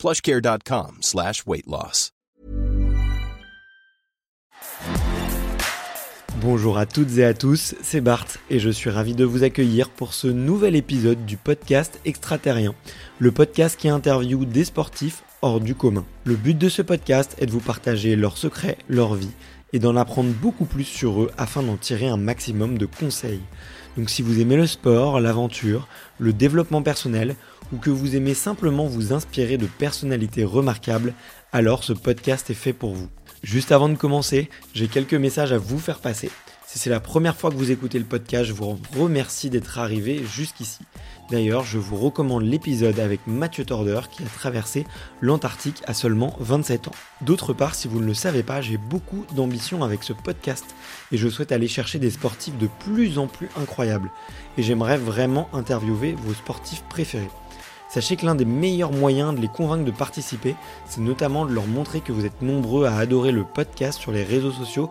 plushcare.com slash weight loss. Bonjour à toutes et à tous, c'est Bart et je suis ravi de vous accueillir pour ce nouvel épisode du podcast Extraterrien, le podcast qui interviewe des sportifs hors du commun. Le but de ce podcast est de vous partager leurs secrets, leur vie et d'en apprendre beaucoup plus sur eux afin d'en tirer un maximum de conseils. Donc si vous aimez le sport, l'aventure, le développement personnel ou que vous aimez simplement vous inspirer de personnalités remarquables, alors ce podcast est fait pour vous. Juste avant de commencer, j'ai quelques messages à vous faire passer. Si c'est la première fois que vous écoutez le podcast, je vous remercie d'être arrivé jusqu'ici. D'ailleurs, je vous recommande l'épisode avec Mathieu Torder qui a traversé l'Antarctique à seulement 27 ans. D'autre part, si vous ne le savez pas, j'ai beaucoup d'ambition avec ce podcast et je souhaite aller chercher des sportifs de plus en plus incroyables. Et j'aimerais vraiment interviewer vos sportifs préférés. Sachez que l'un des meilleurs moyens de les convaincre de participer, c'est notamment de leur montrer que vous êtes nombreux à adorer le podcast sur les réseaux sociaux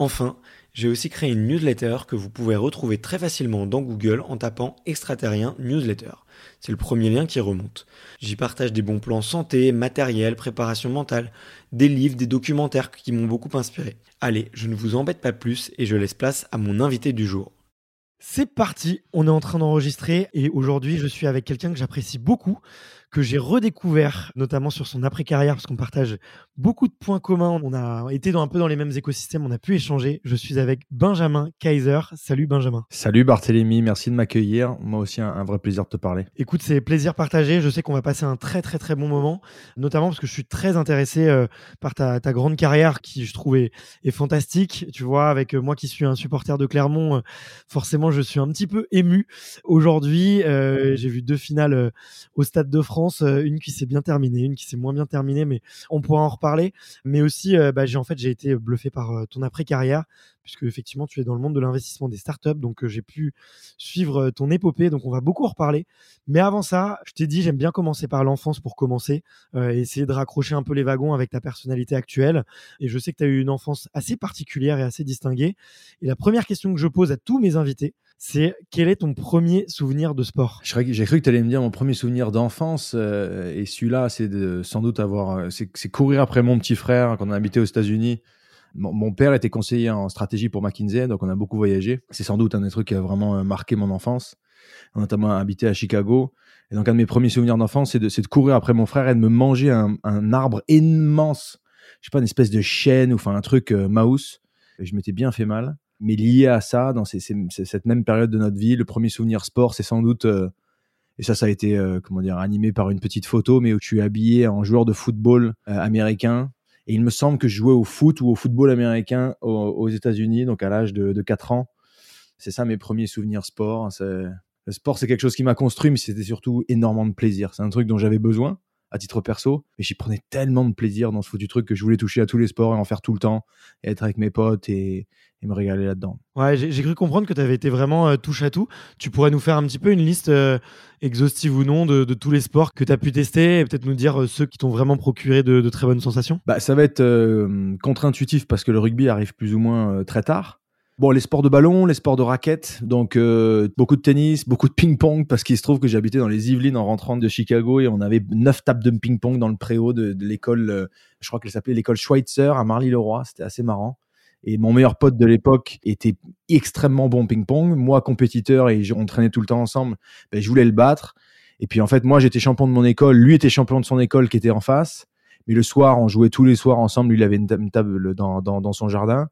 Enfin, j'ai aussi créé une newsletter que vous pouvez retrouver très facilement dans Google en tapant extraterrien newsletter. C'est le premier lien qui remonte. J'y partage des bons plans santé, matériel, préparation mentale, des livres, des documentaires qui m'ont beaucoup inspiré. Allez, je ne vous embête pas plus et je laisse place à mon invité du jour. C'est parti, on est en train d'enregistrer et aujourd'hui je suis avec quelqu'un que j'apprécie beaucoup que j'ai redécouvert, notamment sur son après-carrière, parce qu'on partage beaucoup de points communs. On a été dans, un peu dans les mêmes écosystèmes, on a pu échanger. Je suis avec Benjamin Kaiser. Salut Benjamin. Salut Barthélémy, merci de m'accueillir. Moi aussi, un, vrai plaisir de te parler. Écoute, c'est plaisir partagé. Je sais qu'on va passer un très très très bon moment, notamment parce que je suis très intéressé euh, par ta, grande carrière qui, je trouve, est, fantastique. Tu vois, avec euh, moi qui suis un supporter de Clermont, euh, forcément, je suis un petit peu ému. Aujourd'hui, j'ai vu deux finales au Stade de France euh, une qui s'est bien terminée, une qui s'est moins bien terminée, mais on pourra en reparler. Mais aussi, euh, bah, j'ai en fait j'ai été bluffé par euh, ton après carrière, puisque effectivement tu es dans le monde de l'investissement des startups, donc j'ai pu suivre ton épopée, donc on va beaucoup en reparler. Mais avant ça, je t'ai dit j'aime bien commencer par l'enfance pour commencer, essayer de raccrocher un peu les wagons avec ta personnalité actuelle. Et je sais que tu as eu une enfance assez particulière et assez distinguée. Et la première question que je pose à tous mes invités, c'est quel est ton premier souvenir de sport? J'ai cru que tu allais me dire mon premier souvenir d'enfance, euh, et celui-là, c'est sans doute avoir, euh, c'est courir après mon petit frère quand on habitait aux États-Unis. Mon, père était conseiller en stratégie pour McKinsey, donc on a beaucoup voyagé. C'est sans doute un des trucs qui a vraiment euh, marqué mon enfance. Notamment habité à Chicago. Et donc, un de mes premiers souvenirs d'enfance, c'est de, de, courir après mon frère et de me manger un, un arbre immense. Je sais pas, une espèce de chêne ou enfin un truc mouse. Et je m'étais bien fait mal mais lié à ça, dans cette même période de notre vie, le premier souvenir sport, c'est sans doute, euh, et ça, ça a été, euh, comment dire, animé par une petite photo, mais où tu es habillé en joueur de football euh, américain. Et il me semble que je jouais au foot ou au football américain aux, États-Unis, donc à l'âge de, de 4 ans. C'est ça mes premiers souvenirs sport. Le sport, c'est quelque chose qui m'a construit, mais c'était surtout énormément de plaisir. C'est un truc dont j'avais besoin à titre perso, mais j'y prenais tellement de plaisir dans ce foutu truc que je voulais toucher à tous les sports et en faire tout le temps, et être avec mes potes et, me régaler là-dedans. Ouais, j'ai cru comprendre que tu avais été vraiment euh, touche à tout. Tu pourrais nous faire un petit peu une liste euh, exhaustive ou non de, tous les sports que tu as pu tester et peut-être nous dire euh, ceux qui t'ont vraiment procuré de, de, très bonnes sensations? Bah, Ça va être contre-intuitif parce que le rugby arrive plus ou moins très tard. Bon, les sports de ballon, les sports de raquettes, donc euh, beaucoup de tennis, beaucoup de ping-pong, parce qu'il se trouve que j'habitais dans les Yvelines en rentrant de Chicago et on avait neuf tables de ping-pong dans le préau de, l'école, euh, je crois qu'elle s'appelait l'école Schweitzer à Marly-le-Roi, c'était assez marrant. Et mon meilleur pote de l'époque était extrêmement bon ping-pong, moi compétiteur et on traînait tout le temps ensemble, ben, je voulais le battre. Et puis en fait, moi j'étais champion de mon école, lui était champion de son école qui était en face. Mais le soir, on jouait tous les soirs ensemble. Lui, il avait une, table dans, son jardin.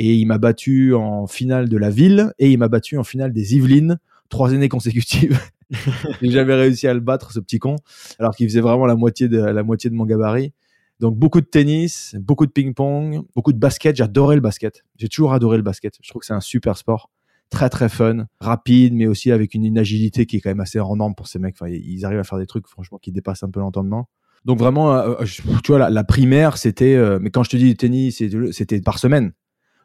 Et il m'a battu en finale de la ville et il m'a battu en finale des Yvelines, trois années consécutives. J'avais réussi à le battre, ce petit con, alors qu'il faisait vraiment la moitié de, la moitié de mon gabarit. Donc beaucoup de tennis, beaucoup de ping-pong, beaucoup de basket. J'adorais le basket. J'ai toujours adoré le basket. Je trouve que c'est un super sport. Très très fun, rapide, mais aussi avec une, agilité qui est quand même assez hors norme pour ces mecs. Enfin, ils arrivent à faire des trucs franchement qui dépassent un peu l'entendement. Donc vraiment, euh, euh, tu vois, la, primaire, c'était. Euh, mais quand je te dis tennis, c'était par semaine.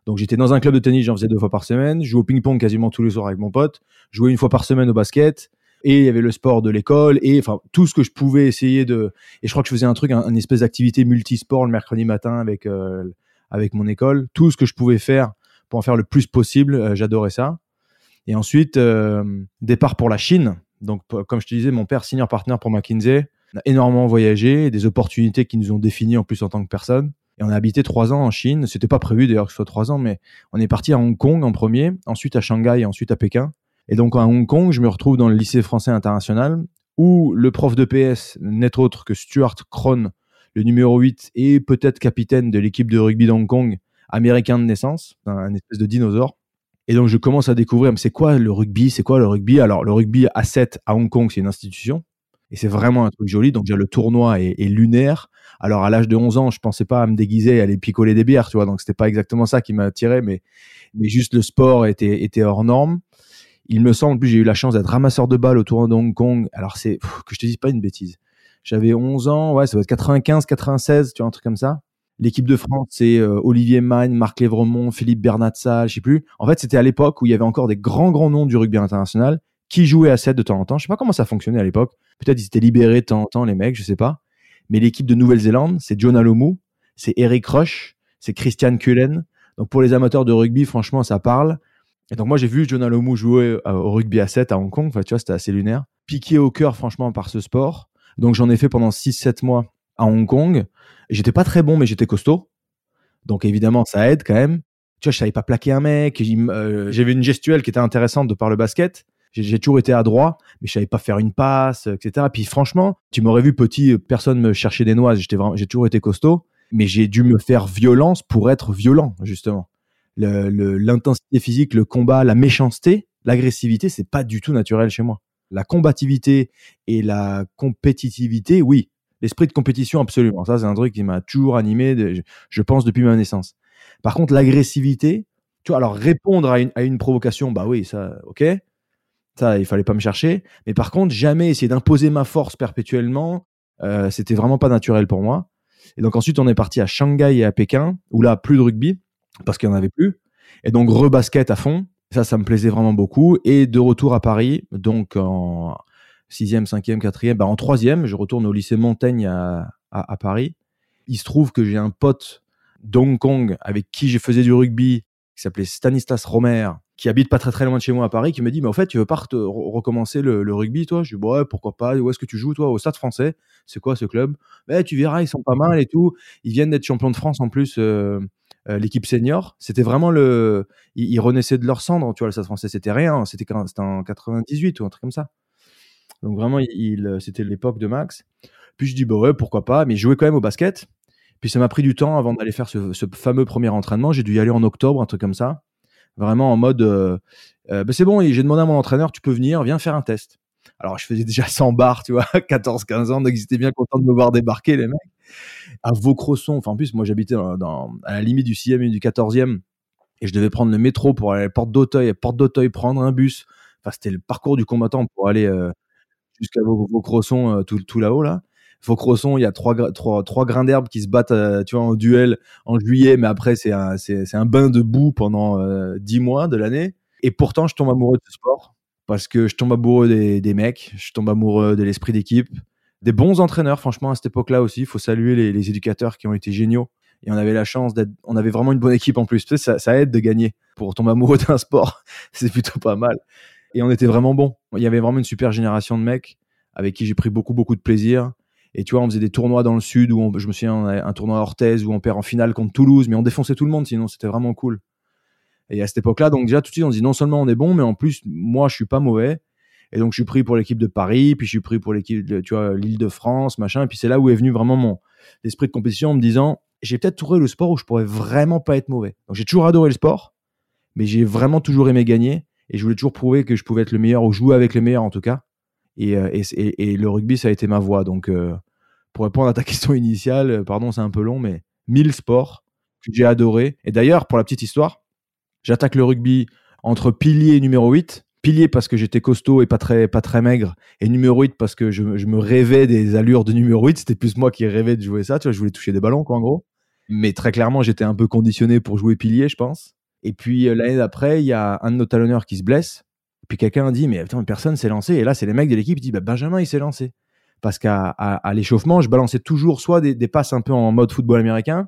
Donc j'étais dans un club de tennis, j'en faisais deux fois par semaine. Je jouais au ping-pong quasiment tous les soirs avec mon pote. Je jouais une fois par semaine au basket. Et il y avait le sport de l'école et enfin tout ce que je pouvais essayer de et je crois que je faisais un truc un, espèce d'activité multisport le mercredi matin avec euh, avec mon école. Tout ce que je pouvais faire pour en faire le plus possible euh, j'adorais ça. Et ensuite euh, départ pour la Chine. Donc comme je te disais mon père senior partner pour McKinsey a énormément voyagé des opportunités qui nous ont définis en plus en tant que personne et on a habité trois ans en Chine. C'était pas prévu d'ailleurs que ce soit trois ans, mais on est parti à Hong Kong en premier, ensuite à Shanghai ensuite à Pékin. Et donc à Hong Kong, je me retrouve dans le lycée français international où le prof de PS n'est autre que Stuart Krohn, le numéro 8 et peut-être capitaine de l'équipe de rugby d'Hong Kong, américain de naissance, un espèce de dinosaure. Et donc je commence à découvrir, mais c'est quoi le rugby? C'est quoi le rugby? Alors le rugby à 7 à Hong Kong, c'est une institution. Et c'est vraiment un truc joli. Donc déjà le tournoi est, lunaire. Alors à l'âge de 11 ans, je pensais pas à me déguiser et aller picoler des bières, tu vois. Donc c'était pas exactement ça qui m'a attiré, mais, mais juste le sport était, était hors norme. Il me semble, en plus, j'ai eu la chance d'être ramasseur de balles au tournoi de Hong Kong. Alors, c'est, que je te dise pas une bêtise. J'avais 11 ans, ouais, ça va être 95, 96, tu vois, un truc comme ça. L'équipe de France, c'est euh, Olivier Magne, Marc Lévremont, Philippe Bernatsal, je sais plus. En fait, c'était à l'époque où il y avait encore des grands, grands noms du rugby international qui jouaient à 7 de temps en temps. Je sais pas comment ça fonctionnait à l'époque. Peut-être ils étaient libérés de temps en temps, les mecs, je sais pas. Mais l'équipe de Nouvelle-Zélande, c'est John Alomou, c'est Eric Rush, c'est Christian Cullen. Donc pour les amateurs de rugby, franchement, ça parle. Et donc moi j'ai vu John Alomou jouer euh, au rugby à 7 à Hong Kong, enfin, tu vois, c'était assez lunaire. Piqué au cœur franchement par ce sport. Donc j'en ai fait pendant 6-7 mois à Hong Kong. J'étais pas très bon mais j'étais costaud. Donc évidemment ça aide quand même. Tu vois, je savais pas plaquer un mec, euh, j'avais une gestuelle qui était intéressante de par le basket. J'ai toujours été adroit, mais je savais pas faire une passe, etc. Puis franchement, tu m'aurais vu petit, personne me cherchait des noises. J'ai toujours été costaud, mais j'ai dû me faire violence pour être violent justement l'intensité physique, le combat, la méchanceté, l'agressivité, c'est pas du tout naturel chez moi. La combativité et la compétitivité, oui. L'esprit de compétition, absolument. Ça, c'est un truc qui m'a toujours animé, je pense, depuis ma naissance. Par contre, l'agressivité, tu vois, alors répondre à une, provocation, bah oui, ça, ok. Ça, il fallait pas me chercher. Mais par contre, jamais essayer d'imposer ma force perpétuellement, euh, c'était vraiment pas naturel pour moi. Et donc ensuite, on est parti à Shanghai et à Pékin, où là, plus de rugby parce qu'il n'y en avait plus. Et donc, rebasket à fond. Ça, ça me plaisait vraiment beaucoup. Et de retour à Paris, donc en sixième, cinquième, quatrième, bah en troisième, je retourne au lycée Montaigne à, à, Paris. Il se trouve que j'ai un pote d'Hong Kong avec qui je faisais du rugby, qui s'appelait Stanislas Romer, qui habite pas très très loin de chez moi à Paris, qui me dit, mais en fait, tu veux pas recommencer le, rugby, toi? Je dis, ouais, pourquoi pas Où est-ce que tu joues, toi? Au Stade français. C'est quoi ce club? Mais Tu verras, ils sont pas mal et tout. Ils viennent d'être champions de France en plus. Euh, euh, l'équipe senior, c'était vraiment le. Ils, renaissaient de leur cendre, tu vois, le Stade français, c'était rien, c'était en 98 ou un truc comme ça. Donc vraiment, il, c'était l'époque de Max. Puis je dis, bah ouais, pourquoi pas, mais je jouais quand même au basket. Puis ça m'a pris du temps avant d'aller faire ce, fameux premier entraînement. J'ai dû y aller en octobre, un truc comme ça. Vraiment en mode, bah c'est bon, j'ai demandé à mon entraîneur, tu peux venir, viens faire un test. Alors je faisais déjà 100 bars, tu vois, 14-15 ans, donc ils étaient bien contents de me voir débarquer, les mecs à Vaucresson. Enfin, en plus, moi, j'habitais à la limite du 6e et du 14e. Et je devais prendre le métro pour aller à la porte d'Auteuil, porte prendre un bus. Enfin, c'était le parcours du combattant pour aller euh, jusqu'à Vaucresson, tout, tout là-haut, là. Vaucresson, il y a trois, trois, trois grains d'herbe qui se battent, euh, tu vois, en duel en juillet, mais après, c'est un, c'est, un bain de boue pendant dix mois de l'année. Et pourtant, je tombe amoureux de ce sport parce que je tombe amoureux des, des mecs, je tombe amoureux de l'esprit d'équipe, des bons entraîneurs, franchement, à cette époque-là aussi. Il faut saluer les, éducateurs qui ont été géniaux. Et on avait la chance d'être, on avait vraiment une bonne équipe en plus. ça, ça aide de gagner. Pour tomber amoureux d'un sport, c'est plutôt pas mal. Et on était vraiment bons. Il y avait vraiment une super génération de mecs avec qui j'ai pris beaucoup, beaucoup de plaisir. Et tu vois, on faisait des tournois dans le sud où je me souviens, un tournoi à Orthez où on perd en finale contre Toulouse, mais on défonçait tout le monde, sinon c'était vraiment cool. Et à cette époque-là, donc déjà tout de suite, on dit non seulement on est bon, mais en plus, moi, je suis pas mauvais. Et donc, je suis pris pour l'équipe de Paris, puis je suis pris pour l'équipe, tu vois, l'île de France, machin. Et puis, c'est là où est venu vraiment mon, d'esprit de compétition en me disant j'ai peut-être trouvé le sport où je pourrais vraiment pas être mauvais. Donc j'ai toujours adoré le sport, mais j'ai vraiment toujours aimé gagner et je voulais toujours prouver que je pouvais être le meilleur ou jouer avec les meilleurs en tout cas. Et, euh, et, et, le rugby, ça a été ma voie. Donc euh, pour répondre à ta question initiale, euh, pardon, c'est un peu long, mais 1000 sports que j'ai adoré. Et d'ailleurs, pour la petite histoire, j'attaque le rugby entre pilier numéro 8. Pilier parce que j'étais costaud et pas très, pas très maigre. Et numéro 8 parce que je, me rêvais des allures de numéro 8. C'était plus moi qui rêvais de jouer ça. Tu vois, je voulais toucher des ballons, quoi, en gros. Mais très clairement, j'étais un peu conditionné pour jouer pilier, je pense. Et puis l'année d'après, il y a un de nos talonneurs qui se blesse. Puis quelqu'un dit, mais putain, personne s'est lancé. Et là, c'est les mecs de l'équipe qui disent, bah, Benjamin, il s'est lancé. Parce qu'à à, l'échauffement, je balançais toujours soit des, passes un peu en mode football américain,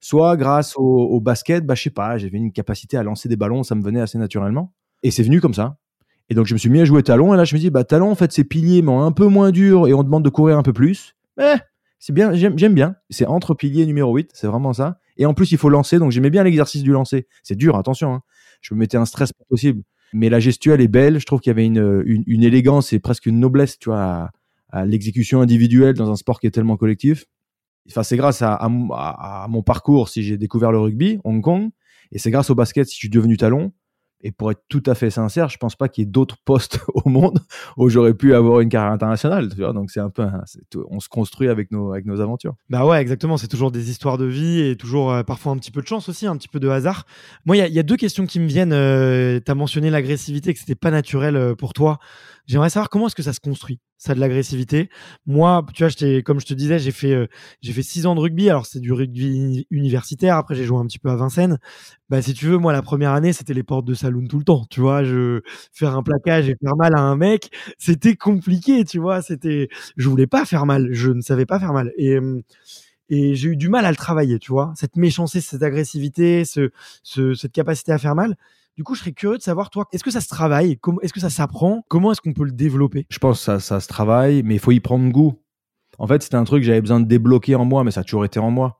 soit grâce au, basket, bah, je sais pas, j'avais une capacité à lancer des ballons, ça me venait assez naturellement. Et c'est venu comme ça. Et donc, je me suis mis à jouer talon. Et là, je me dis, bah, talon, en fait, c'est pilier, mais un peu moins dur et on demande de courir un peu plus. Mais c'est bien, j'aime bien. C'est entre pilier numéro 8, c'est vraiment ça. Et en plus, il faut lancer. Donc, j'aimais bien l'exercice du lancer. C'est dur, attention. Hein. Je me mettais un stress possible. Mais la gestuelle est belle. Je trouve qu'il y avait une, une, élégance et presque une noblesse, tu vois, à, l'exécution individuelle dans un sport qui est tellement collectif. Enfin, c'est grâce à, à, mon parcours si j'ai découvert le rugby, Hong Kong. Et c'est grâce au basket si je suis devenu talon. Et pour être tout à fait sincère, je pense pas qu'il y ait d'autres postes au monde où j'aurais pu avoir une carrière internationale. Donc c'est un peu, on se construit avec nos, avec nos aventures. Bah ouais, exactement. C'est toujours des histoires de vie et toujours euh, parfois un petit peu de chance aussi, un petit peu de hasard. Moi, il y, y, a deux questions qui me viennent. Euh, tu as mentionné l'agressivité, que c'était pas naturel euh, pour toi. J'aimerais savoir comment est-ce que ça se construit, ça de l'agressivité. Moi, tu vois, comme je te disais, j'ai fait euh, j'ai fait six ans de rugby. Alors c'est du rugby universitaire. Après, j'ai joué un petit peu à Vincennes. Bah, si tu veux, moi, la première année, c'était les portes de saloon tout le temps. Tu vois, je faire un plaquage et faire mal à un mec, c'était compliqué. Tu vois, c'était, je voulais pas faire mal. Je ne savais pas faire mal. Et et j'ai eu du mal à le travailler, tu vois, cette méchanceté, cette agressivité, ce, ce, cette capacité à faire mal. Du coup, je serais curieux de savoir, toi, est-ce que ça se travaille? Est-ce que ça s'apprend? Comment est-ce qu'on peut le développer? Je pense que ça, se travaille, mais il faut y prendre goût. En fait, c'était un truc que j'avais besoin de débloquer en moi, mais ça a toujours été en moi.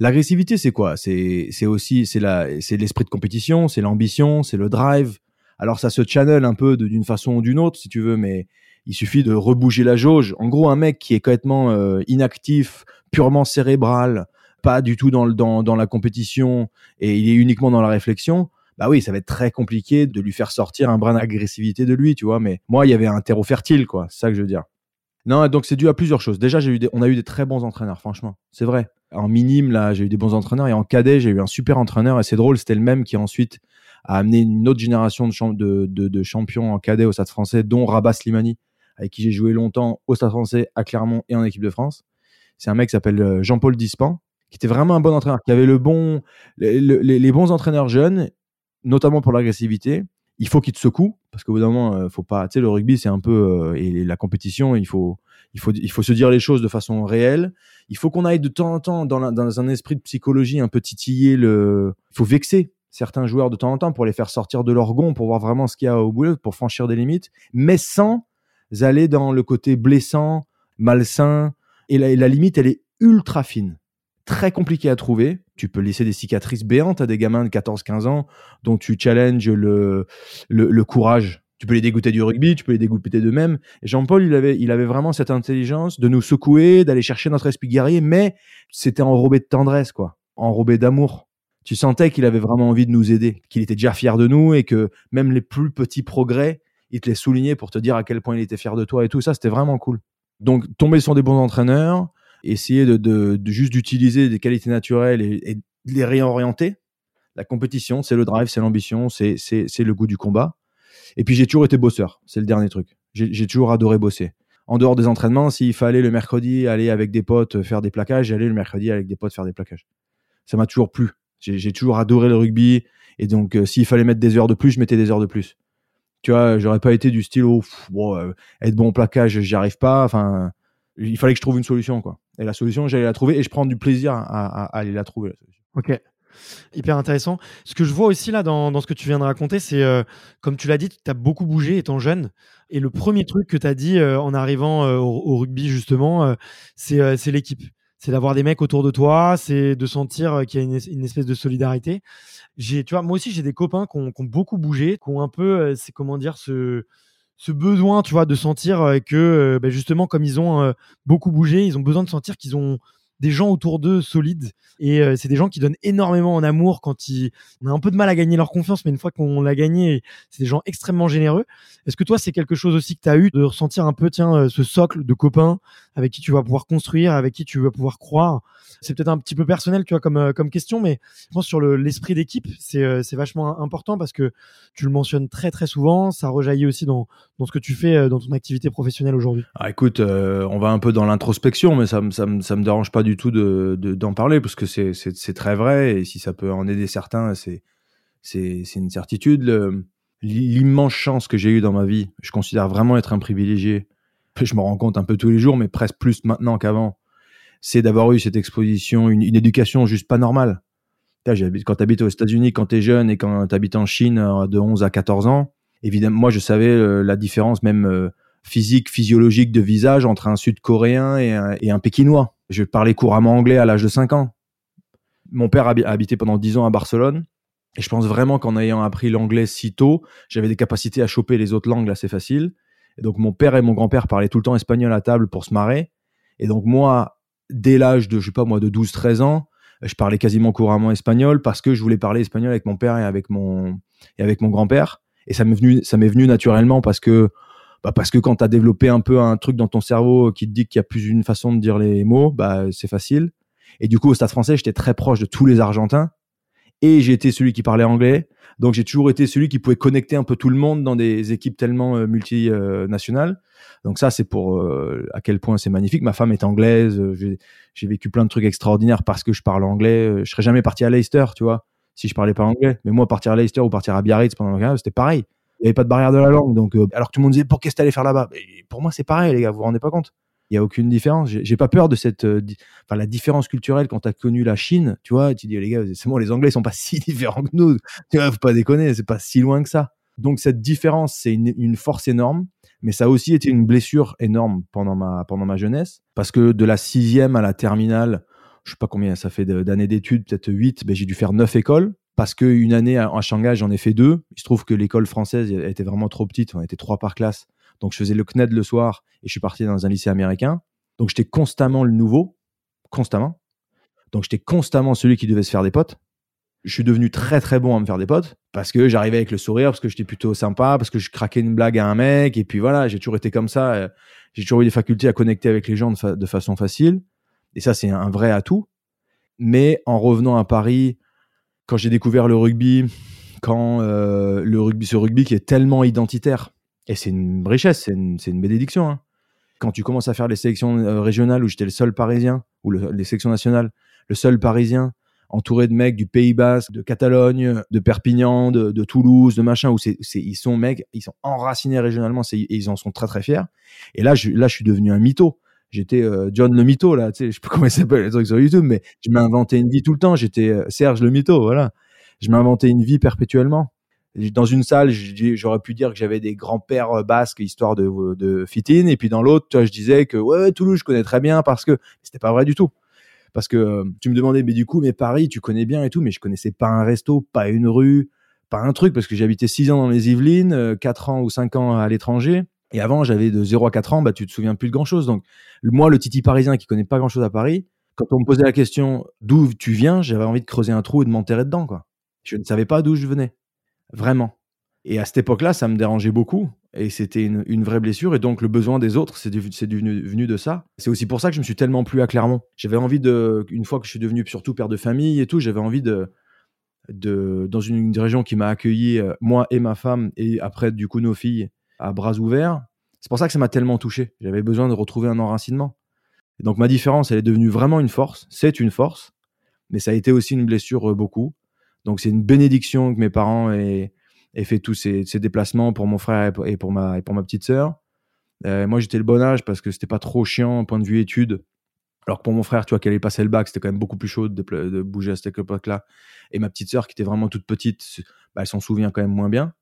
L'agressivité, c'est quoi? C'est aussi c'est l'esprit de compétition, c'est l'ambition, c'est le drive. Alors ça se channel un peu d'une façon ou d'une autre, si tu veux, mais il suffit de rebouger la jauge. En gros, un mec qui est complètement euh, inactif, purement cérébral, pas du tout dans la compétition et il est uniquement dans la réflexion, bah oui, ça va être très compliqué de lui faire sortir un brin d'agressivité de lui, tu vois. Mais moi, il y avait un terreau fertile, quoi. C'est ça que je veux dire. Non, donc c'est dû à plusieurs choses. Déjà, j'ai eu on a eu des très bons entraîneurs, franchement. C'est vrai. En minime, là, j'ai eu des bons entraîneurs et en cadet, j'ai eu un super entraîneur et c'est drôle, c'était le même qui ensuite a amené une autre génération de, de, champions en cadet au Stade français, dont Rabat Slimani, avec qui j'ai joué longtemps au Stade français, à Clermont et en équipe de France. C'est un mec qui s'appelle euh, Jean-Paul Dispan, qui était vraiment un bon entraîneur, qui avait le bon, les bons entraîneurs jeunes notamment pour l'agressivité. Il faut qu'il te secoue parce qu'au bout d'un moment, euh, faut pas. Tu sais, le rugby, c'est un peu euh, et la compétition, il faut, il faut, il faut se dire les choses de façon réelle. Il faut qu'on aille de temps en temps dans, un esprit de psychologie un peu titiller le. Il faut vexer certains joueurs de temps en temps pour les faire sortir de leur gond, pour voir vraiment ce qu'il y a au bout, pour franchir des limites, mais sans aller dans le côté blessant, malsain. Et la limite, elle est ultra fine, très compliquée à trouver tu peux laisser des cicatrices béantes à des gamins de 14-15 ans dont tu challenges le, le, courage. Tu peux les dégoûter du rugby, tu peux les dégoûter d'eux-mêmes. Jean-Paul, il avait, il avait vraiment cette intelligence de nous secouer, d'aller chercher notre esprit guerrier, mais c'était enrobé de tendresse, quoi. Enrobé d'amour. Tu sentais qu'il avait vraiment envie de nous aider, qu'il était déjà fier de nous et que même les plus petits progrès, il te les soulignait pour te dire à quel point il était fier de toi et tout ça, c'était vraiment cool. Donc, tomber sur des bons entraîneurs, essayer de, juste d'utiliser des qualités naturelles et, de les réorienter. La compétition, c'est le drive, c'est l'ambition, c'est, c'est, c'est le goût du combat. Et puis j'ai toujours été bosseur, c'est le dernier truc. J'ai, toujours adoré bosser. En dehors des entraînements, s'il fallait le mercredi aller avec des potes faire des plaquages, j'allais le mercredi avec des potes faire des plaquages. Ça m'a toujours plu. J'ai, toujours adoré le rugby. Et donc, euh, s'il fallait mettre des heures de plus, je mettais des heures de plus. Tu vois, j'aurais pas été du style, oh, euh, être bon au plaquage, j'y arrive pas. Enfin, il fallait que je trouve une solution, quoi. Et la solution, j'allais la trouver et je prends du plaisir à, aller la trouver. Ok. Hyper intéressant. Ce que je vois aussi là dans, ce que tu viens de raconter, c'est euh, comme tu l'as dit, tu as beaucoup bougé étant jeune. Et le premier truc que tu as dit euh, en arrivant euh, au, rugby, justement, c'est l'équipe. C'est d'avoir des mecs autour de toi, c'est de sentir qu'il y a une, espèce de solidarité. Tu vois, moi aussi, j'ai des copains qui ont, beaucoup bougé, qui ont un peu, c'est comment dire, ce ce besoin, tu vois, de sentir euh, que, bah, justement, comme ils ont euh, beaucoup bougé, ils ont besoin de sentir qu'ils ont des gens autour d'eux solides. Et c'est des gens qui donnent énormément en amour quand ils, on a un peu de mal à gagner leur confiance, mais une fois qu'on l'a gagné, c'est des gens extrêmement généreux. Est-ce que toi, c'est quelque chose aussi que tu as eu de ressentir un peu, tiens, ce socle de copains avec qui tu vas pouvoir construire, avec qui tu vas pouvoir croire C'est peut-être un petit peu personnel, tu vois, comme, euh, comme question, mais je pense sur l'esprit d'équipe, c'est c'est vachement important parce que tu le mentionnes très très souvent, ça rejaillit aussi dans, dans ce que tu fais dans ton activité professionnelle aujourd'hui. Ah, écoute, on va un peu dans l'introspection, mais ça, ça, ça me dérange pas du tout de d'en parler parce que c'est très vrai et si ça peut en aider certains, c'est c'est une certitude. L'immense chance que j'ai eue dans ma vie, je considère vraiment être un privilégié. Je me rends compte un peu tous les jours, mais presque plus maintenant qu'avant. C'est d'avoir eu cette exposition, une, éducation juste pas normale. Quand tu habites aux États-Unis, quand tu es jeune et quand tu habites en Chine euh, de 11 à 14 ans, évidemment, moi je savais euh, la différence même euh, physique, physiologique de visage entre un Sud-Coréen et un, et un Pékinois. Je parlais couramment anglais à l'âge de 5 ans. Mon père a habité pendant 10 ans à Barcelone. Et je pense vraiment qu'en ayant appris l'anglais si tôt, j'avais des capacités à choper les autres langues assez faciles. Et donc mon père et mon grand-père parlaient tout le temps espagnol à table pour se marrer. Et donc moi, dès l'âge de, je sais pas moi, de 12-13 ans, je parlais quasiment couramment espagnol parce que je voulais parler espagnol avec mon père et avec mon, et avec mon grand-père. Et ça m'est venu, ça m'est venu naturellement parce que bah parce que quand tu as développé un peu un truc dans ton cerveau qui te dit qu'il y a plus d'une façon de dire les mots, bah c'est facile. Et du coup, au Stade français, j'étais très proche de tous les Argentins. Et j'ai été celui qui parlait anglais. Donc j'ai toujours été celui qui pouvait connecter un peu tout le monde dans des équipes tellement euh, multinationales. Donc ça, c'est pour euh, à quel point c'est magnifique. Ma femme est anglaise. Euh, j'ai vécu plein de trucs extraordinaires parce que je parle anglais. Je serais jamais parti à Leicester, tu vois, si je parlais pas anglais. Mais moi, partir à Leicester ou partir à Biarritz pendant le c'était pareil il n'y avait pas de barrière de la langue. Donc, alors que tout le monde disait, pour qu'est-ce que tu allais faire là-bas? Pour moi, c'est pareil, les gars, vous vous rendez pas compte Il n'y a aucune différence. J'ai pas peur de cette, euh, la différence culturelle quand tu as connu la Chine, tu vois, tu dis, les gars, c'est bon, les Anglais, sont pas si différents que nous. Tu vois, faut pas déconner, c'est pas si loin que ça. Donc, cette différence, c'est une, force énorme. Mais ça a aussi été une blessure énorme pendant ma, pendant ma jeunesse. Parce que de la sixième à la terminale, je sais pas combien ça fait d'années d'études, peut-être huit, ben, j'ai dû faire neuf écoles parce qu'une année à, Shanghai, j'en ai fait deux. Il se trouve que l'école française était vraiment trop petite. On était trois par classe. Donc, je faisais le CNED le soir et je suis parti dans un lycée américain. Donc, j'étais constamment le nouveau. Constamment. Donc, j'étais constamment celui qui devait se faire des potes. Je suis devenu très, très bon à me faire des potes parce que j'arrivais avec le sourire, parce que j'étais plutôt sympa, parce que je craquais une blague à un mec. Et puis voilà, j'ai toujours été comme ça. J'ai toujours eu des facultés à connecter avec les gens de façon facile. Et ça, c'est un vrai atout. Mais en revenant à Paris, quand j'ai découvert le rugby, quand euh, le rugby, ce rugby qui est tellement identitaire, et c'est une richesse, c'est une, bénédiction. Hein. Quand tu commences à faire les sélections euh, régionales où j'étais le seul parisien, ou les sélections nationales, le seul parisien, entouré de mecs du Pays Basque, de Catalogne, de Perpignan, de, Toulouse, de machin, où ils sont mecs, ils sont enracinés régionalement, et ils en sont très très fiers. Et là, je, là, je suis devenu un mytho j'étais euh, John le mytho là, tu sais, je sais pas comment il s'appelle les trucs sur YouTube, mais je m'inventais une vie tout le temps. J'étais euh, Serge le mytho, voilà. Je m'inventais une vie perpétuellement. Dans une salle, j'aurais pu dire que j'avais des grands-pères euh, basques histoire de, de fit in, et puis dans l'autre, je disais que ouais Toulouse je connais très bien parce que c'était pas vrai du tout. Parce que tu me demandais mais du coup mais Paris tu connais bien et tout, mais je connaissais pas un resto, pas une rue, pas un truc parce que habité 6 ans dans les Yvelines, 4 ans ou 5 ans à l'étranger et avant, j'avais de 0 à 4 ans, bah, tu te souviens plus de grand chose. Donc, moi, le titi parisien qui connaît pas grand chose à Paris, quand on me posait la question d'où tu viens, j'avais envie de creuser un trou et de m'enterrer dedans, quoi. Je ne savais pas d'où je venais. Vraiment. Et à cette époque-là, ça me dérangeait beaucoup. Et c'était une, vraie blessure. Et donc, le besoin des autres, c'est devenu, venu de ça. C'est aussi pour ça que je me suis tellement plu à Clermont. J'avais envie de, une fois que je suis devenu surtout père de famille et tout, j'avais envie de, de, dans une, une région qui m'a accueilli, euh, moi et ma femme, et après, du coup, nos filles, à bras ouverts. C'est pour ça que ça m'a tellement touché. J'avais besoin de retrouver un enracinement. Et donc ma différence, elle est devenue vraiment une force. C'est une force, mais ça a été aussi une blessure euh, beaucoup. Donc c'est une bénédiction que mes parents aient, fait tous ces, déplacements pour mon frère et pour ma, petite sœur. Euh, moi j'étais le bon âge parce que c'était pas trop chiant point de vue études. Alors que pour mon frère, tu vois, qu'elle allait passer le bac, c'était quand même beaucoup plus chaud de, bouger à cette époque-là. Et ma petite sœur, qui était vraiment toute petite, bah, elle s'en souvient quand même moins bien.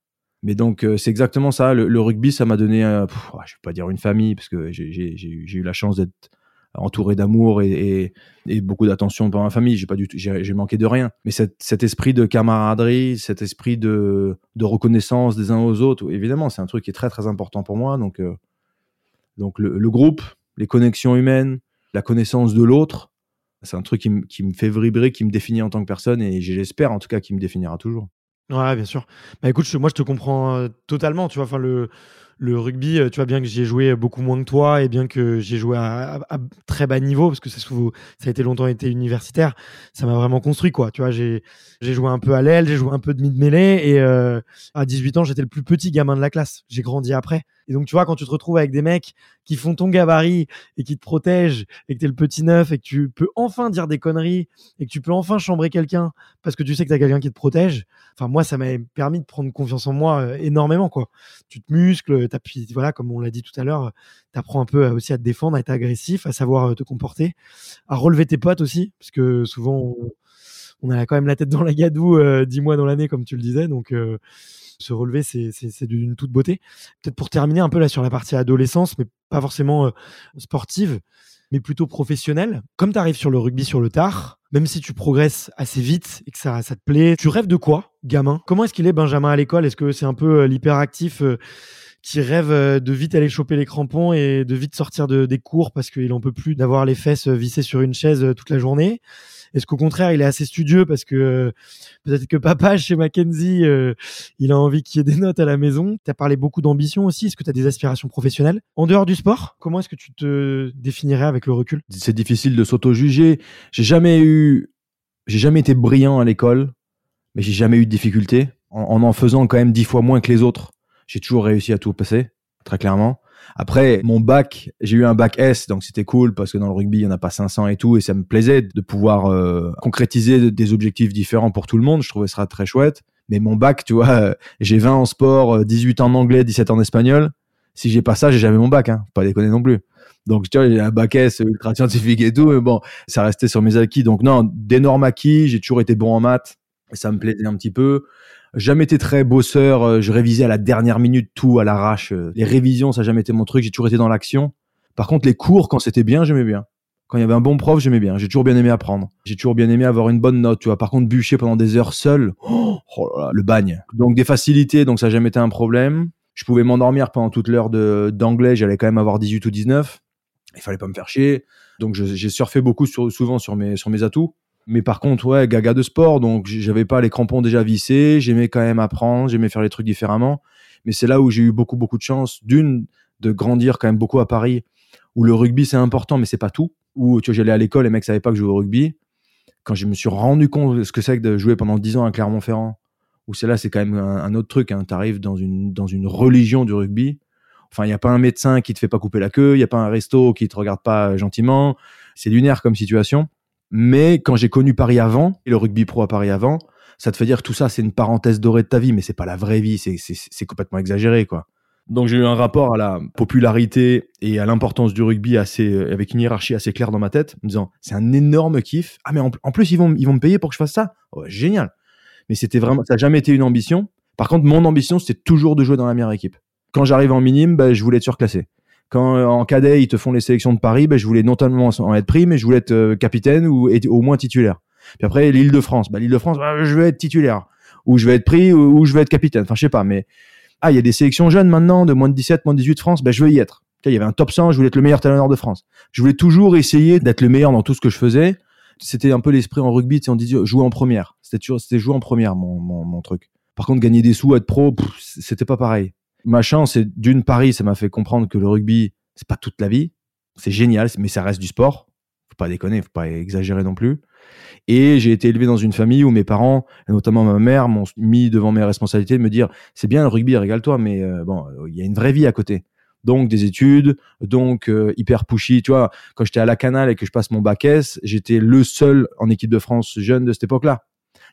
Mais donc, euh, c'est exactement ça. Le, rugby, ça m'a donné, euh, je vais pas dire une famille, parce que j'ai eu la chance d'être entouré d'amour et, beaucoup d'attention par ma famille. J'ai pas du j'ai manqué de rien. Mais cet, esprit de camaraderie, cet esprit de, reconnaissance des uns aux autres, évidemment, c'est un truc qui est très très important pour moi. Donc, euh, donc le, groupe, les connexions humaines, la connaissance de l'autre, C'est un truc qui, me- qui me fait vibrer, qui me définit en tant que personne et j'espère en tout cas qu'il me définira toujours. Ouais, bien sûr. Bah écoute, moi je te comprends euh, totalement, tu vois, enfin le le rugby, euh, tu vois bien que j'y ai joué beaucoup moins que toi et bien que j'ai joué à, très bas niveau parce que ça, ça a été longtemps été universitaire, ça m'a vraiment construit quoi. Tu vois, j'ai joué un peu à l'aile, j'ai joué un peu de mid-mêlée et euh, à 18 ans, j'étais le plus petit gamin de la classe. J'ai grandi après. Et donc tu vois, quand tu te retrouves avec des mecs qui font ton gabarit et qui te protègent et que t'es le petit neuf et que tu peux enfin dire des conneries et que tu peux enfin chambrer quelqu'un parce que tu sais que t'as quelqu'un qui te protège. Enfin moi, ça m'a permis de prendre confiance en moi euh, énormément quoi tu te muscles, voilà, comme on l'a dit tout à l'heure, tu apprends un peu aussi à te défendre, à être agressif, à savoir euh, te comporter, à relever tes potes aussi, parce que souvent on, a quand même la tête dans la gadoue euh, dix mois dans l'année, comme tu le disais, donc euh, se relever, c'est d'une toute beauté. Peut-être pour terminer un peu là sur la partie adolescence, mais pas forcément sportive, mais plutôt professionnelle. Comme tu arrives sur le rugby sur le tard, même si tu progresses assez vite et que ça, ça te plaît, tu rêves de quoi, gamin? Comment est-ce qu'il est Benjamin à l'école? Est-ce que c'est un peu l'hyperactif qui rêve euh, de vite aller choper les crampons et de vite sortir de, des cours parce qu'il en peut plus d'avoir les fesses euh, vissées sur une chaise euh, toute la journée Est-ce qu'au contraire, il est assez studieux parce que peut-être que papa chez Mackenzie, il a envie qu'il y ait des notes à la maison Tu as parlé beaucoup d'ambition aussi. Est-ce que tu as des aspirations professionnelles? En dehors du sport, comment est-ce que tu te définirais avec le recul? C'est difficile de s'auto-juger. J'ai jamais eu, j'ai jamais été brillant à l'école, mais j'ai jamais eu de difficultés. En en faisant quand même dix fois moins que les autres, j'ai toujours réussi à tout passer, très clairement. Après, mon bac, j'ai eu un bac S, donc c'était cool parce que dans le rugby, il n'y en a pas 500 et tout, et ça me plaisait de pouvoir euh, concrétiser des objectifs différents pour tout le monde. Je trouvais ça très chouette. Mais mon bac, tu vois, euh, j'ai 20 en sport, euh, 18 en anglais, 17 en espagnol. Si j'ai pas ça, j'ai jamais mon bac, hein. Pas déconner non plus. Donc, tu vois, j'ai un bac S ultra scientifique et tout, mais bon, ça restait sur mes acquis. Donc, non, d'énormes acquis. J'ai toujours été bon en maths. Ça me plaisait un petit peu. Jamais été très bosseur. euh, Je révisais à la dernière minute tout à l'arrache. euh, Les révisions, ça n'a jamais été mon truc. J'ai toujours été dans l'action. Par contre, les cours, quand c'était bien, j'aimais bien. Quand il y avait un bon prof, j'aimais bien. J'ai toujours bien aimé apprendre. J'ai toujours bien aimé avoir une bonne note. Tu vois, par contre, bûcher pendant des heures seul, oh, là là, le bagne. Donc des facilités, donc ça n'a jamais été un problème. Je pouvais m'endormir pendant toute l'heure d'anglais. J'allais quand même avoir 18 ou 19. Il fallait pas me faire chier. Donc j'ai surfé beaucoup souvent sur mes, sur mes atouts. Mais par contre, ouais, gaga de sport. Donc j'avais pas les crampons déjà vissés. J'aimais quand même apprendre. J'aimais faire les trucs différemment. Mais c'est là où j'ai eu beaucoup, beaucoup de chance. D'une, de grandir quand même beaucoup à Paris, où le rugby c'est important, mais c'est pas tout. Où tu vois, j'allais à l'école, les mecs savaient pas que je jouais au rugby. Quand je me suis rendu compte de ce que c'est que de jouer pendant 10 ans à Clermont-Ferrand, où c'est là, c'est quand même un, un autre truc. Hein. Tu arrives dans une, dans une religion du rugby. Enfin, il n'y a pas un médecin qui te fait pas couper la queue, il n'y a pas un resto qui te regarde pas euh, gentiment. C'est lunaire comme situation. Mais quand j'ai connu Paris avant, et le rugby pro à Paris avant, ça te fait dire tout ça, c'est une parenthèse dorée de ta vie, mais c'est pas la vraie vie, c'est- complètement exagéré, quoi. Donc j'ai eu un rapport à la popularité et à l'importance du rugby assez, euh, avec une hiérarchie assez claire dans ma tête, me disant c'est un énorme kiff. Ah mais en, en plus ils vont, ils vont me payer pour que je fasse ça. Ouais, génial. Mais c'était vraiment, ça n'a jamais été une ambition. Par contre, mon ambition c'était toujours de jouer dans la meilleure équipe. Quand j'arrive en minime, bah, je voulais être surclassé. Quand euh, en cadet ils te font les sélections de Paris, bah, je voulais non seulement en être pris, mais je voulais être euh, capitaine ou être au moins titulaire. Puis après l'île de France, bah, l'île de France, bah, je veux être titulaire ou je vais être pris ou, je vais être capitaine. Enfin je sais pas, mais ah, il y a des sélections jeunes maintenant, de moins de 17, moins de 18 France, ben, je veux y être. Il y avait un top 100, je voulais être le meilleur talonneur de France. Je voulais toujours essayer d'être le meilleur dans tout ce que je faisais. C'était un peu l'esprit en rugby, on disait jouer en première. C'était jouer en première, mon, mon, truc. Par contre, gagner des sous, être pro, c'était pas pareil. Ma chance, c'est d'une Paris, ça m'a fait comprendre que le rugby, c'est pas toute la vie. C'est génial, mais ça reste du sport. Faut pas déconner, faut pas exagérer non plus. Et j'ai été élevé dans une famille où mes parents, et notamment ma mère, m'ont mis devant mes responsabilités de me dire c'est bien le rugby, régale-toi, mais euh, bon, il y a une vraie vie à côté. Donc des études, donc euh, hyper pushy. Tu vois, quand j'étais à la Canal et que je passe mon bac S, j'étais le seul en équipe de France jeune de cette époque-là.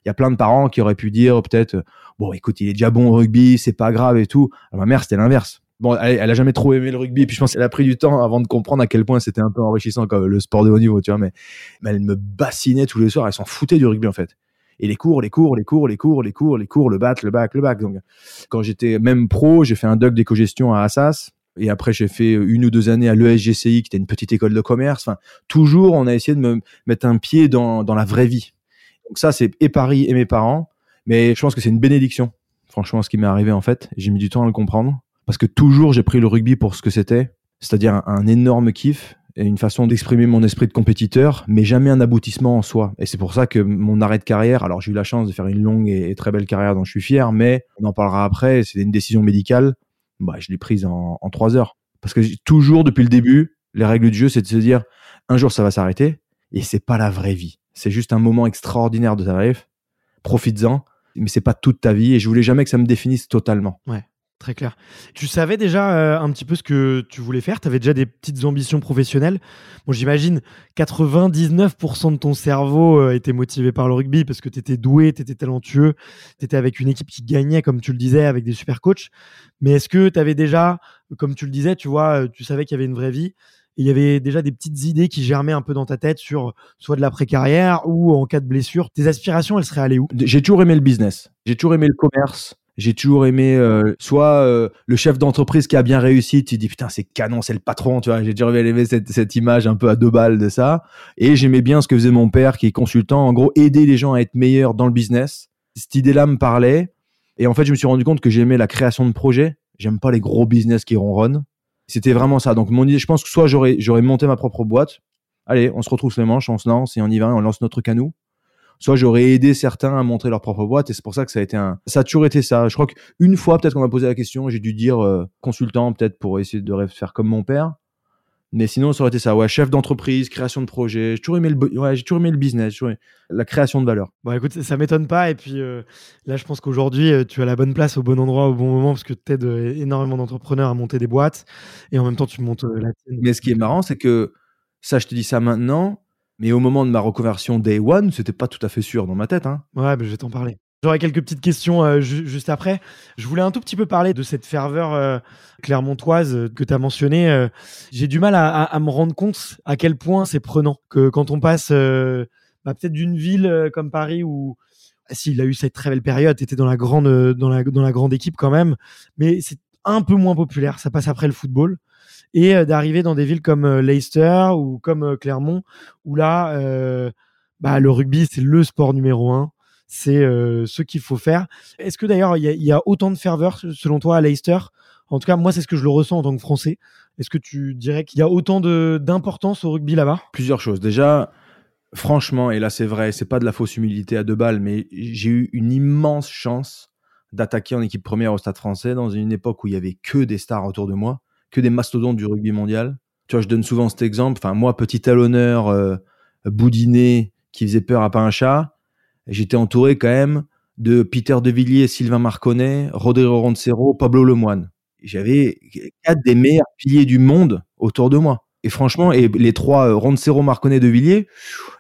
Il y a plein de parents qui auraient pu dire peut-être bon, écoute, il est déjà bon au rugby, c'est pas grave et tout. Ma mère, c'était l'inverse. Bon, elle, elle a jamais trop aimé le rugby, puis je pense qu'elle a pris du temps avant de comprendre à quel point c'était un peu enrichissant comme le sport de haut niveau, tu vois. Mais, mais elle me bassinait tous les soirs, elle s'en foutait du rugby en fait. Et les cours, les cours, les cours, les cours, les cours, les cours, le bac, le bac, le bac. Donc, quand j'étais même pro, j'ai fait un doc d'éco-gestion à Assas. Et après, j'ai fait une ou deux années à l'ESGCI, qui était une petite école de commerce. Enfin, toujours, on a essayé de me mettre un pied dans, dans la vraie vie. Donc ça, c'est et Paris et mes parents. Mais je pense que c'est une bénédiction. Franchement, ce qui m'est arrivé, en fait, j'ai mis du temps à le comprendre. Parce que toujours, j'ai pris le rugby pour ce que c'était. C'est-à-dire un, énorme kiff. et une façon d'exprimer mon esprit de compétiteur, mais jamais un aboutissement en soi. Et c'est pour ça que mon arrêt de carrière, alors j'ai eu la chance de faire une longue et, très belle carrière dont je suis fier, mais on en parlera après, c'est une décision médicale, bah, je l'ai prise en, en trois heures. Parce que toujours, depuis le début, les règles du jeu, c'est de se dire, un jour ça va s'arrêter, et c'est pas la vraie vie. C'est juste un moment extraordinaire de ta life. Profites-en, mais c'est pas toute ta vie, et je voulais jamais que ça me définisse totalement. Ouais. Très clair. Tu savais déjà euh, un petit peu ce que tu voulais faire? Tu avais déjà des petites ambitions professionnelles? Bon, j'imagine 99% de ton cerveau euh, était motivé par le rugby parce que tu étais doué, tu étais talentueux, tu étais avec une équipe qui gagnait, comme tu le disais, avec des super coachs. Mais est-ce que tu avais déjà, comme tu le disais, tu vois, euh, tu savais qu'il y avait une vraie vie il y avait déjà des petites idées qui germaient un peu dans ta tête sur soit de l'après-carrière ou en cas de blessure. Tes aspirations, elles seraient allées où? J'ai toujours aimé le business. J'ai toujours aimé le commerce. J'ai toujours aimé euh, soit euh, le chef d'entreprise qui a bien réussi, tu dis putain c'est canon, c'est le patron, tu vois. J'ai toujours aimé cette, cette image un peu à deux balles de ça. Et j'aimais bien ce que faisait mon père qui est consultant, en gros aider les gens à être meilleurs dans le business. Cette idée-là me parlait. Et en fait je me suis rendu compte que j'aimais la création de projets. J'aime pas les gros business qui ronronnent. C'était vraiment ça. Donc mon idée, je pense que soit j'aurais j'aurais monté ma propre boîte. Allez, on se retrouve les manches, on se lance et on y va, on lance notre canot soit j'aurais aidé certains à montrer leur propre boîte et c'est pour ça que ça a été un ça a toujours été ça je crois qu'une fois peut-être qu'on m'a posé la question j'ai dû dire euh, consultant peut-être pour essayer de faire comme mon père mais sinon ça aurait été ça ouais chef d'entreprise création de projet j'ai toujours aimé le ouais, j'ai toujours aimé le business la création de valeur bon écoute ça m'étonne pas et puis euh, là je pense qu'aujourd'hui euh, tu as la bonne place au bon endroit au bon moment parce que tu aides énormément d'entrepreneurs à monter des boîtes et en même temps tu montes la tienne mais ce qui est marrant c'est que ça je te dis ça maintenant mais au moment de ma reconversion day one, c'était pas tout à fait sûr dans ma tête. Hein. Ouais, je vais t'en parler. J'aurais quelques petites questions euh, juste après. Je voulais un tout petit peu parler de cette ferveur euh, clermontoise euh, que tu as mentionnée. J'ai du mal à, me rendre compte à quel point c'est prenant que quand on passe bah, peut-être d'une ville comme Paris où ah, s'il a eu cette très belle période, tu étais dans la grande dans la dans la grande équipe quand même, mais c'est un peu moins populaire. Ça passe après le football et euh, d'arriver dans des villes comme euh, Leicester ou comme euh, Clermont, où là, bah, le rugby, c'est le sport numéro un. C'est ce qu'il faut faire. Est-ce que d'ailleurs, il y, a autant de ferveur, selon toi, à Leicester? En tout cas, moi, c'est ce que je le ressens en tant que Français. Est-ce que tu dirais qu'il y a autant d'importance au rugby là-bas? Plusieurs choses. Déjà, franchement, et là c'est vrai, c'est pas de la fausse humilité à deux balles, mais j'ai eu une immense chance d'attaquer en équipe première au Stade français dans une époque où il y avait que des stars autour de moi que des mastodontes du rugby mondial. Tu vois, je donne souvent cet exemple. Enfin, moi, petit talonneur, euh, boudiné, qui faisait peur à pas un chat, j'étais entouré quand même de Peter De Villiers, Sylvain Marconnet, Rodrigo Roncero, Pablo Lemoine. J'avais quatre des meilleurs piliers du monde autour de moi. Et franchement, et les trois euh, Roncero, Marconnet, De Villiers,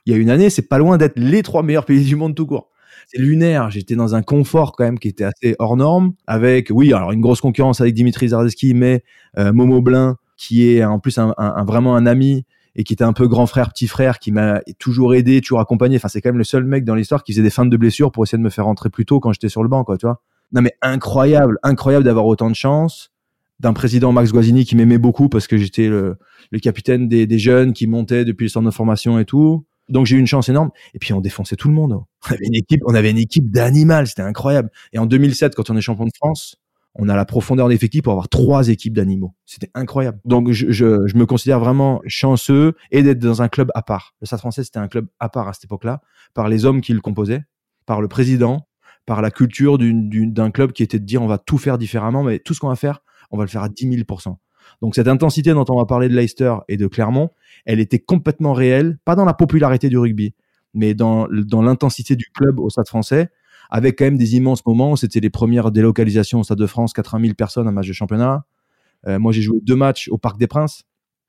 il y a une année, c'est pas loin d'être les trois meilleurs piliers du monde tout court c'est lunaire. J'étais dans un confort quand même qui était assez hors norme. Avec, oui, alors une grosse concurrence avec Dimitri Zardeski, mais euh, Momo Blin, qui est en plus un, vraiment un ami et qui était un peu grand frère, petit frère, qui m'a toujours aidé, toujours accompagné. Enfin, c'est quand même le seul mec dans l'histoire qui faisait des feintes de blessures pour essayer de me faire rentrer plus tôt quand j'étais sur le banc, quoi, tu vois. Non, mais incroyable, incroyable d'avoir autant de chance. D'un président Max Guazzini qui m'aimait beaucoup parce que j'étais le, capitaine des, jeunes qui montaient depuis le centre de formation et tout. Donc j'ai eu une chance énorme. Et puis on défonçait tout le monde. On avait une équipe, on avait une équipe d'animal, c'était incroyable. Et en 2007, quand on est champion de France, on a la profondeur d'effectif pour avoir trois équipes d'animaux. C'était incroyable. Donc je, me considère vraiment chanceux et d'être dans un club à part. Le Stade Français, c'était un club à part à cette époque-là, par les hommes qui le composaient, par le président, par la culture d'un club qui était de dire on va tout faire différemment, mais tout ce qu'on va faire, on va le faire à 10 000% donc cette intensité dont on va parler de Leicester et de Clermont, elle était complètement réelle, pas dans la popularité du rugby, mais dans l'intensité du club au Stade français, avec quand même des immenses moments. C'était les premières délocalisations au Stade de France, 80 000 personnes, un match de championnat. Euh, moi, j'ai joué deux matchs au Parc des Princes,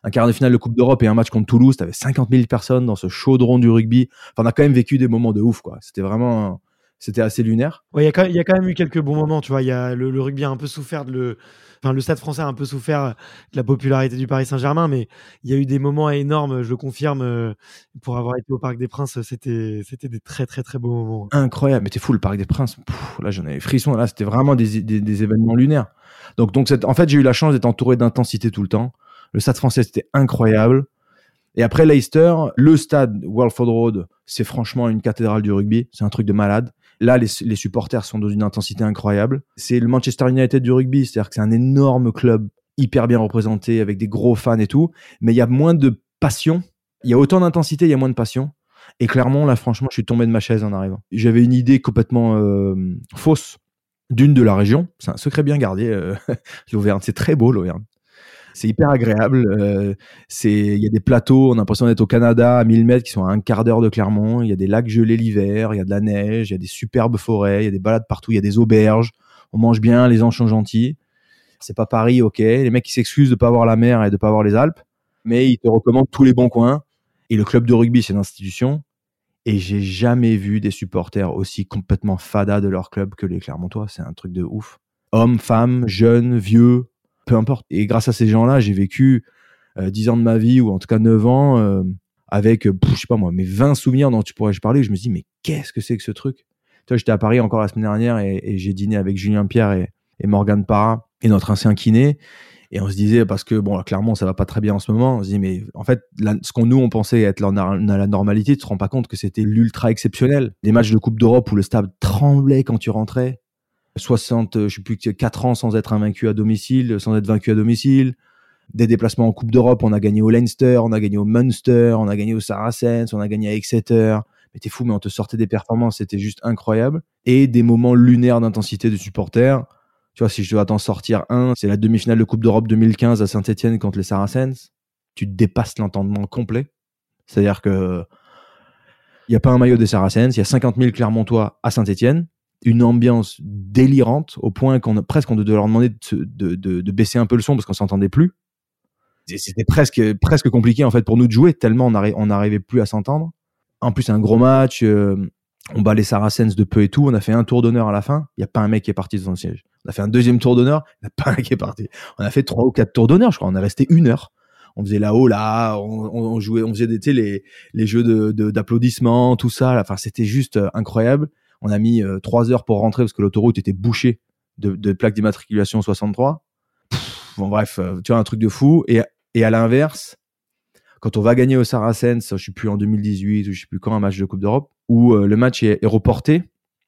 un quart de finale de Coupe d'Europe et un match contre Toulouse. T'avais 50 000 personnes dans ce chaudron du rugby. Enfin, on a quand même vécu des moments de ouf, quoi. C'était vraiment, c'était assez lunaire. Il y, a quand même eu quelques bons moments, tu vois. Y a, le, rugby a un peu souffert de le. Enfin, le stade français a un peu souffert de la popularité du Paris Saint-Germain, mais il y a eu des moments énormes, je confirme. Euh, pour avoir été au Parc des Princes, c'était, c'était des très, très, très beaux moments. Incroyable. Mais t'es fou, le Parc des Princes. là, j'en avais frisson. Là, c'était vraiment des, des, événements lunaires. Donc, donc en fait, j'ai eu la chance d'être entouré d'intensité tout le temps. Le stade français, c'était incroyable. Et après Leicester, le stade Walford Road, c'est franchement une cathédrale du rugby. C'est un truc de malade. Là, les, supporters sont dans une intensité incroyable. C'est le Manchester United du rugby, c'est-à-dire que c'est un énorme club hyper bien représenté avec des gros fans et tout, mais il y a moins de passion. Il y a autant d'intensité, il y a moins de passion. Et clairement, là, franchement, je suis tombé de ma chaise en arrivant. J'avais une idée complètement euh, fausse d'une de la région. C'est un secret bien gardé, euh, l'Auvergne. C'est très beau, l'Auvergne. C'est hyper agréable. Euh, il y a des plateaux, on a l'impression d'être au Canada à 1000 mètres qui sont à un quart d'heure de Clermont. Il y a des lacs gelés l'hiver, il y a de la neige, il y a des superbes forêts, il y a des balades partout, il y a des auberges. On mange bien, les gens sont gentils. C'est pas Paris, ok. Les mecs qui s'excusent de pas avoir la mer et de pas avoir les Alpes, mais ils te recommandent tous les bons coins. Et le club de rugby, c'est une institution. Et j'ai jamais vu des supporters aussi complètement fada de leur club que les Clermontois. C'est un truc de ouf. Hommes, femmes, jeunes, vieux, peu importe. Et grâce à ces gens-là, j'ai vécu euh, 10 ans de ma vie, ou en tout cas 9 ans, euh, avec, euh, je sais pas moi, mes 20 souvenirs dont tu pourrais parler. Je me dis, mais qu'est-ce que c'est que ce truc? Tu vois, j'étais à Paris encore la semaine dernière et, j'ai dîné avec Julien Pierre et, et Morgane Parra et notre ancien kiné. Et on se disait, parce que, bon, clairement, ça va pas très bien en ce moment. On se dit, mais en fait, ce qu'on nous, on pensait être la, la normalité, tu te rends pas compte que c'était l'ultra exceptionnel. Des matchs de Coupe d'Europe où le stade tremblait quand tu rentrais. 60, je sais plus, 4 ans sans être invaincu à domicile, sans être vaincu à domicile. Des déplacements en Coupe d'Europe, on a gagné au Leinster, on a gagné au Munster, on a gagné au Saracens, on a gagné à Exeter. Mais t'es fou, mais on te sortait des performances, c'était juste incroyable. Et des moments lunaires d'intensité de supporters tu vois, si je dois t'en sortir un, c'est la demi-finale de Coupe d'Europe 2015 à Saint-Etienne contre les Saracens. Tu dépasses l'entendement complet. C'est-à-dire que il n'y a pas un maillot des Saracens, il y a 50 000 Clermontois à Saint-Etienne, une ambiance délirante au point qu'on presque on devait leur demander de, de, de, baisser un peu le son parce qu'on s'entendait plus. C'était presque presque compliqué en fait pour nous de jouer tellement on n'arrivait plus à s'entendre. En plus un gros match, euh, on bat les Saracens de peu et tout. On a fait un tour d'honneur à la fin. Il n'y a pas un mec qui est parti de son siège. On a fait un deuxième tour d'honneur. Il n'y a pas un mec qui est parti. On a fait trois ou quatre tours d'honneur, je crois. On est resté une heure. On faisait là-haut, là, on, on, jouait, on faisait des, les, les jeux de, d'applaudissements, tout ça. Enfin, c'était juste euh, incroyable. On a mis euh, trois heures pour rentrer parce que l'autoroute était bouchée de, plaques d'immatriculation 63. bon, bref, euh, tu vois, un truc de fou. Et, et à l'inverse, quand on va gagner au Saracens, je suis plus en 2018 ou je sais plus quand un match de Coupe d'Europe, où le match est, reporté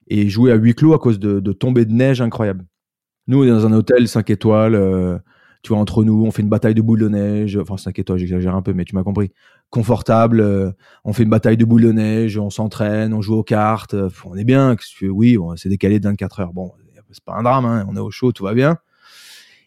et joué à huis clos à cause de, de tombées de neige incroyables. Nous, on est dans un hôtel 5 étoiles. Euh, tu entre nous, on fait une bataille de boules de neige. Enfin, 5 étoiles, j'exagère un peu, mais tu m'as compris. Confortable. Euh, on fait une bataille de boules de neige. On s'entraîne, on joue aux cartes. Euh, on est bien. Oui, bon, c'est décalé de 24 heures. Bon, c'est pas un drame. Hein, on est au chaud, tout va bien.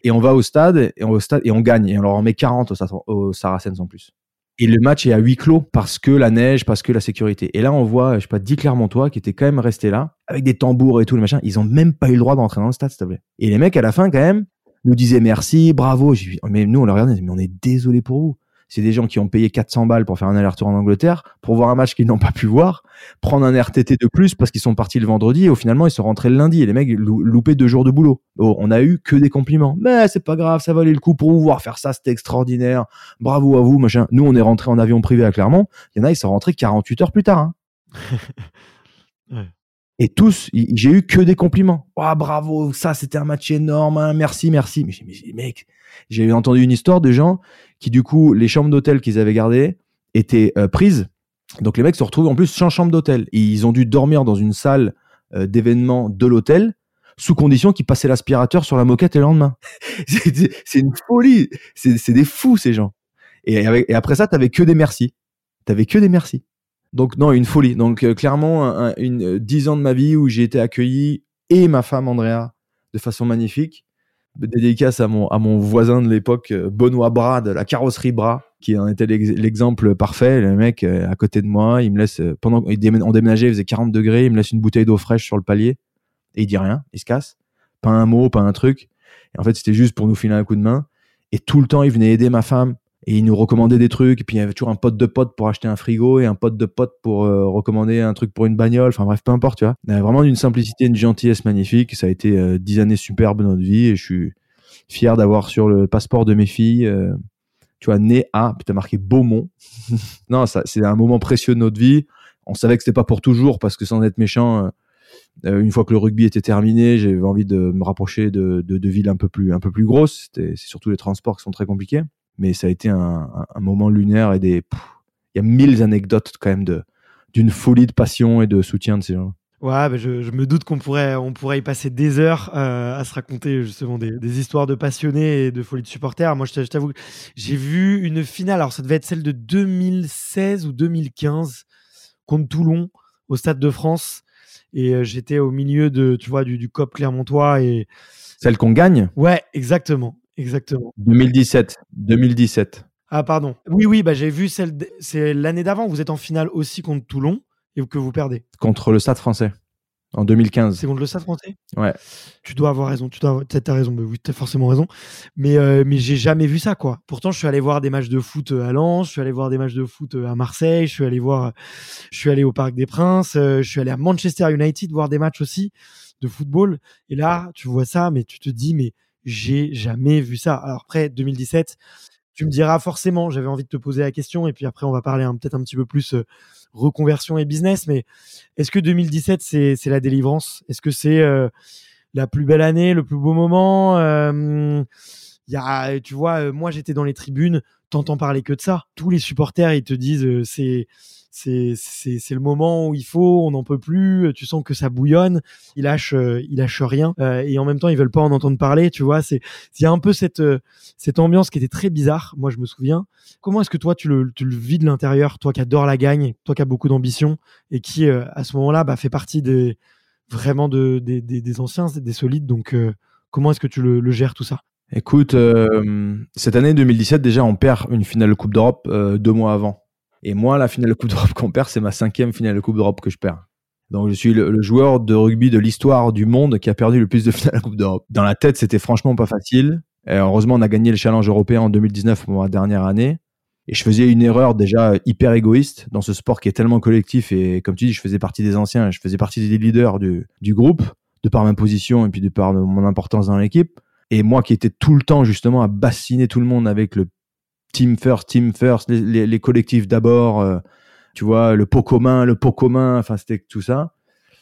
Et on va au stade et on, au stade, et on gagne. Et on leur en met 40 au, au Saracens en plus. Et le match est à huis clos parce que la neige, parce que la sécurité. Et là, on voit, je sais pas, 10 Clermontois qui étaient quand même restés là, avec des tambours et tout, le machin. Ils ont même pas eu le droit d'entrer dans le stade, s'il te plaît. Et les mecs, à la fin, quand même, nous disaient merci, bravo. Mais nous, on leur regardait, mais on est désolé pour vous c'est des gens qui ont payé 400 balles pour faire un aller-retour en Angleterre, pour voir un match qu'ils n'ont pas pu voir, prendre un RTT de plus parce qu'ils sont partis le vendredi et au finalement ils sont rentrés le lundi et les mecs loupaient deux jours de boulot. Oh, on a eu que des compliments. Mais c'est pas grave, ça valait le coup pour vous voir faire ça, c'était extraordinaire. Bravo à vous, machin. Nous on est rentrés en avion privé à Clermont. Il y en a, ils sont rentrés 48 heures plus tard. Hein. Et tous, j'ai eu que des compliments. Oh, bravo, ça c'était un match énorme, hein. merci, merci. Mais, mais mec, j'ai entendu une histoire de gens qui du coup les chambres d'hôtel qu'ils avaient gardées étaient euh, prises. Donc les mecs se retrouvent en plus sans chambre d'hôtel. Ils ont dû dormir dans une salle euh, d'événement de l'hôtel sous condition qu'ils passaient l'aspirateur sur la moquette le lendemain. c'est une folie. C'est des fous ces gens. Et, et après ça, t'avais que des merci. T'avais que des merci. Donc non, une folie. Donc euh, clairement, une dix ans de ma vie où j'ai été accueilli et ma femme Andrea de façon magnifique dédicace à mon, à mon voisin de l'époque, euh, Benoît Bras, de la carrosserie Bras, qui en était l'exemple parfait. Le mec euh, à côté de moi, il me laisse, euh, pendant qu'on déménageait, il faisait 40 degrés, il me laisse une bouteille d'eau fraîche sur le palier, et il dit rien, il se casse. Pas un mot, pas un truc. Et en fait, c'était juste pour nous filer un coup de main. Et tout le temps, il venait aider ma femme et il nous recommandait des trucs et puis il y avait toujours un pote de pote pour acheter un frigo et un pote de pote pour euh, recommander un truc pour une bagnole. Enfin bref peu importe tu vois. Il vraiment d'une simplicité une gentillesse magnifique. Ça a été euh, dix années superbes de notre vie et je suis fier d'avoir sur le passeport de mes filles euh, tu vois né à puis t'as marqué Beaumont. Non c'est un moment précieux de notre vie. On savait que c'était pas pour toujours parce que sans être méchant une fois que le rugby était terminé, j'avais envie de me rapprocher de, de, de villes un peu plus un peu plus grosses. C'est surtout les transports qui sont très compliqués mais ça a été un, un, moment lunaire et des. Il y a mille anecdotes quand même de d'une folie de passion et de soutien de ces gens. Ouais, bah, je, je me doute qu'on pourrait, on pourrait y passer des heures euh, à se raconter justement des, des histoires de passionnés et de folie de supporters. Moi, je t'a- je t'avoue, que j'ai vu une finale. Alors, ça devait être celle de 2016 ou 2015 contre Toulon au Stade de France. Et euh, j'étais au milieu de, tu vois, du, du COP Clermontois. Et Celle qu'on gagne? Ouais, exactement, exactement. 2017. 2017. Ah, pardon. Oui, oui, bah j'ai vu celle. C'est l'année d'avant. Vous êtes en finale aussi contre Toulon et que vous perdez. Contre le Stade français. En 2015. C'est contre le Stade français? Ouais. Tu dois avoir raison, tu dois avoir- raison, mais oui, t'as forcément raison. Mais, euh, mais j'ai jamais vu ça, quoi. Pourtant, je suis allé voir des matchs de foot euh, à Lens, je suis allé voir des matchs de foot euh, à Marseille, je suis allé voir, je suis allé au Parc des Princes, je suis allé à Manchester United voir des matchs aussi de football. Et là, tu vois ça, mais tu te dis, mais j'ai jamais vu ça. Alors après, 2017, tu me diras forcément, j'avais envie de te poser la question, et puis après, on va parler peut-être un petit peu plus reconversion et business, mais est-ce que 2017, c'est la délivrance? Est-ce que c'est euh, la plus belle année, le plus beau moment? Euh, y a, tu vois, moi j'étais dans les tribunes, t'entends parler que de ça. Tous les supporters, ils te disent c'est c'est le moment où il faut, on n'en peut plus. Tu sens que ça bouillonne. Ils lâchent euh, ils lâchent rien Euh, et en même temps ils veulent pas en entendre parler. Tu vois, c'est il y a un peu cette euh, ambiance qui était très bizarre. Moi je me souviens. Comment est-ce que toi tu le vis de l'intérieur, toi qui adore la gagne, toi qui as beaucoup d'ambition et qui euh, à ce moment-là bah, fait partie des vraiment de, des, anciens, des solides. Donc, euh, comment est-ce que tu le, gères tout ça? Écoute, euh, cette année 2017, déjà, on perd une finale Coupe d'Europe euh, deux mois avant. Et moi, la finale de Coupe d'Europe qu'on perd, c'est ma cinquième finale de Coupe d'Europe que je perds. Donc, je suis le, joueur de rugby de l'histoire du monde qui a perdu le plus de finales de Coupe d'Europe. Dans la tête, c'était franchement pas facile. Heureusement, on a gagné le challenge européen en 2019 pour ma dernière année. Et je faisais une erreur déjà hyper égoïste dans ce sport qui est tellement collectif. Et comme tu dis, je faisais partie des anciens, je faisais partie des leaders du, du groupe, de par ma position et puis de par mon importance dans l'équipe. Et moi qui étais tout le temps justement à bassiner tout le monde avec le team first, team first, les, collectifs d'abord, euh, tu vois, le pot commun, le pot commun, enfin c'était tout ça.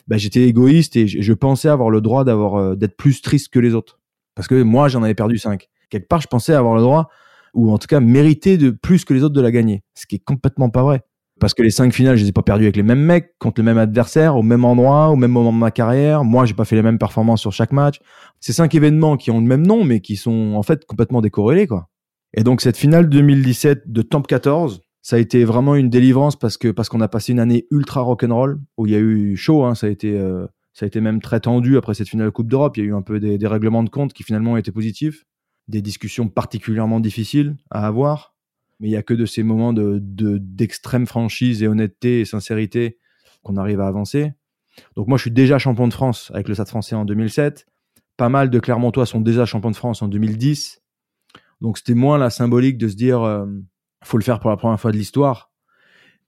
Bah, j'étais égoïste et je, pensais avoir le droit d'avoir euh, d'être plus triste que les autres. Parce que moi j'en avais perdu cinq. Quelque part je pensais avoir le droit, ou en tout cas mériter de plus que les autres de la gagner. Ce qui est complètement pas vrai. Parce que les cinq finales, je les ai pas perdues avec les mêmes mecs, contre le même adversaire, au même endroit, au même moment de ma carrière. Moi, j'ai pas fait les mêmes performances sur chaque match. Ces cinq événements qui ont le même nom, mais qui sont en fait complètement décorrélés, quoi. Et donc cette finale 2017 de Temp 14, ça a été vraiment une délivrance parce que parce qu'on a passé une année ultra rock'n'roll où il y a eu chaud, hein, ça a été euh, ça a été même très tendu après cette finale Coupe d'Europe. Il y a eu un peu des, règlements de compte qui finalement étaient positifs, des discussions particulièrement difficiles à avoir mais il y a que de ces moments de d'extrême franchise et honnêteté et sincérité qu'on arrive à avancer. Donc moi, je suis déjà champion de France avec le Stade français en 2007. Pas mal de Clermontois sont déjà champions de France en 2010. Donc c'était moins la symbolique de se dire euh, faut le faire pour la première fois de l'histoire.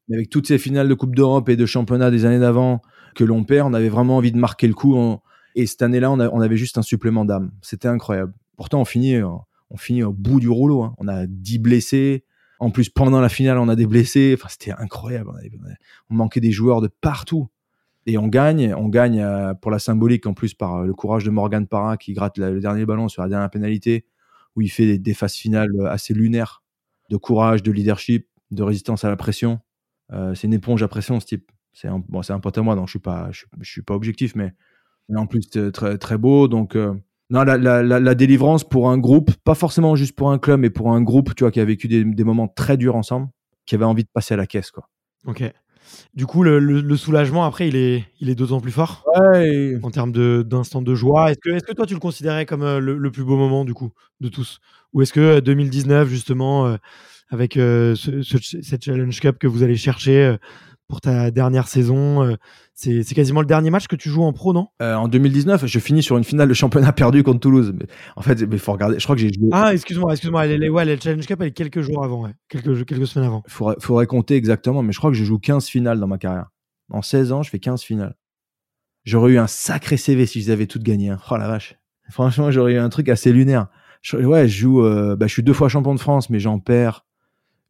Mais avec toutes ces finales de Coupe d'Europe et de championnat des années d'avant que l'on perd, on avait vraiment envie de marquer le coup. Et cette année-là, on, avait juste un supplément d'âme. C'était incroyable. Pourtant, on finit, euh, on finit au bout du rouleau. hein. On a 10 blessés. En plus, pendant la finale, on a des blessés. Enfin, c'était incroyable. On, manquait des joueurs de partout. Et on gagne. On gagne euh, pour la symbolique, en plus, par euh, le courage de Morgan Parra qui gratte le dernier ballon sur la dernière pénalité, où il fait des, des phases finales euh, assez lunaires de courage, de leadership, de résistance à la pression. Euh, c'est une éponge à pression, ce type. C'est un, bon, c'est pote à moi, donc je suis pas, je, suis- pas objectif, mais, en plus euh, très, très beau. Donc, non, la, délivrance pour un groupe, pas forcément juste pour un club, mais pour un groupe, tu vois, qui a vécu des, des moments très durs ensemble, qui avait envie de passer à la caisse, quoi. Ok. Du coup, le, le- le soulagement, après, il est, il est d'autant plus fort Ouais. en termes de- d'instant de, joie. Est-ce que, est que toi, tu le considérais comme euh, le, le plus beau moment, du coup, de tous? Ou est-ce que euh, 2019, justement, euh, avec euh, ce, ce- cette Challenge Cup que vous allez chercher euh, pour ta dernière saison, euh, c'est quasiment le dernier match que tu joues en pro, non? Euh, en 2019, je finis sur une finale de championnat perdue contre Toulouse. Mais, en fait, il faut regarder. Je crois que j'ai joué. Ah, excuse-moi, excuse-moi. elle est- Ouais, la Challenge Cup, elle est quelques jours avant, ouais. quelques, quelques semaines avant. faudrait, faudrait compter exactement, mais je crois que je joue 15 finales dans ma carrière. En 16 ans, je fais 15 finales. J'aurais eu un sacré CV si je les avais toutes gagnées. hein. Oh la vache. Franchement, j'aurais eu un truc assez lunaire. Je- ouais, je joue, euh, bah, je suis deux fois champion de France, mais j'en perds.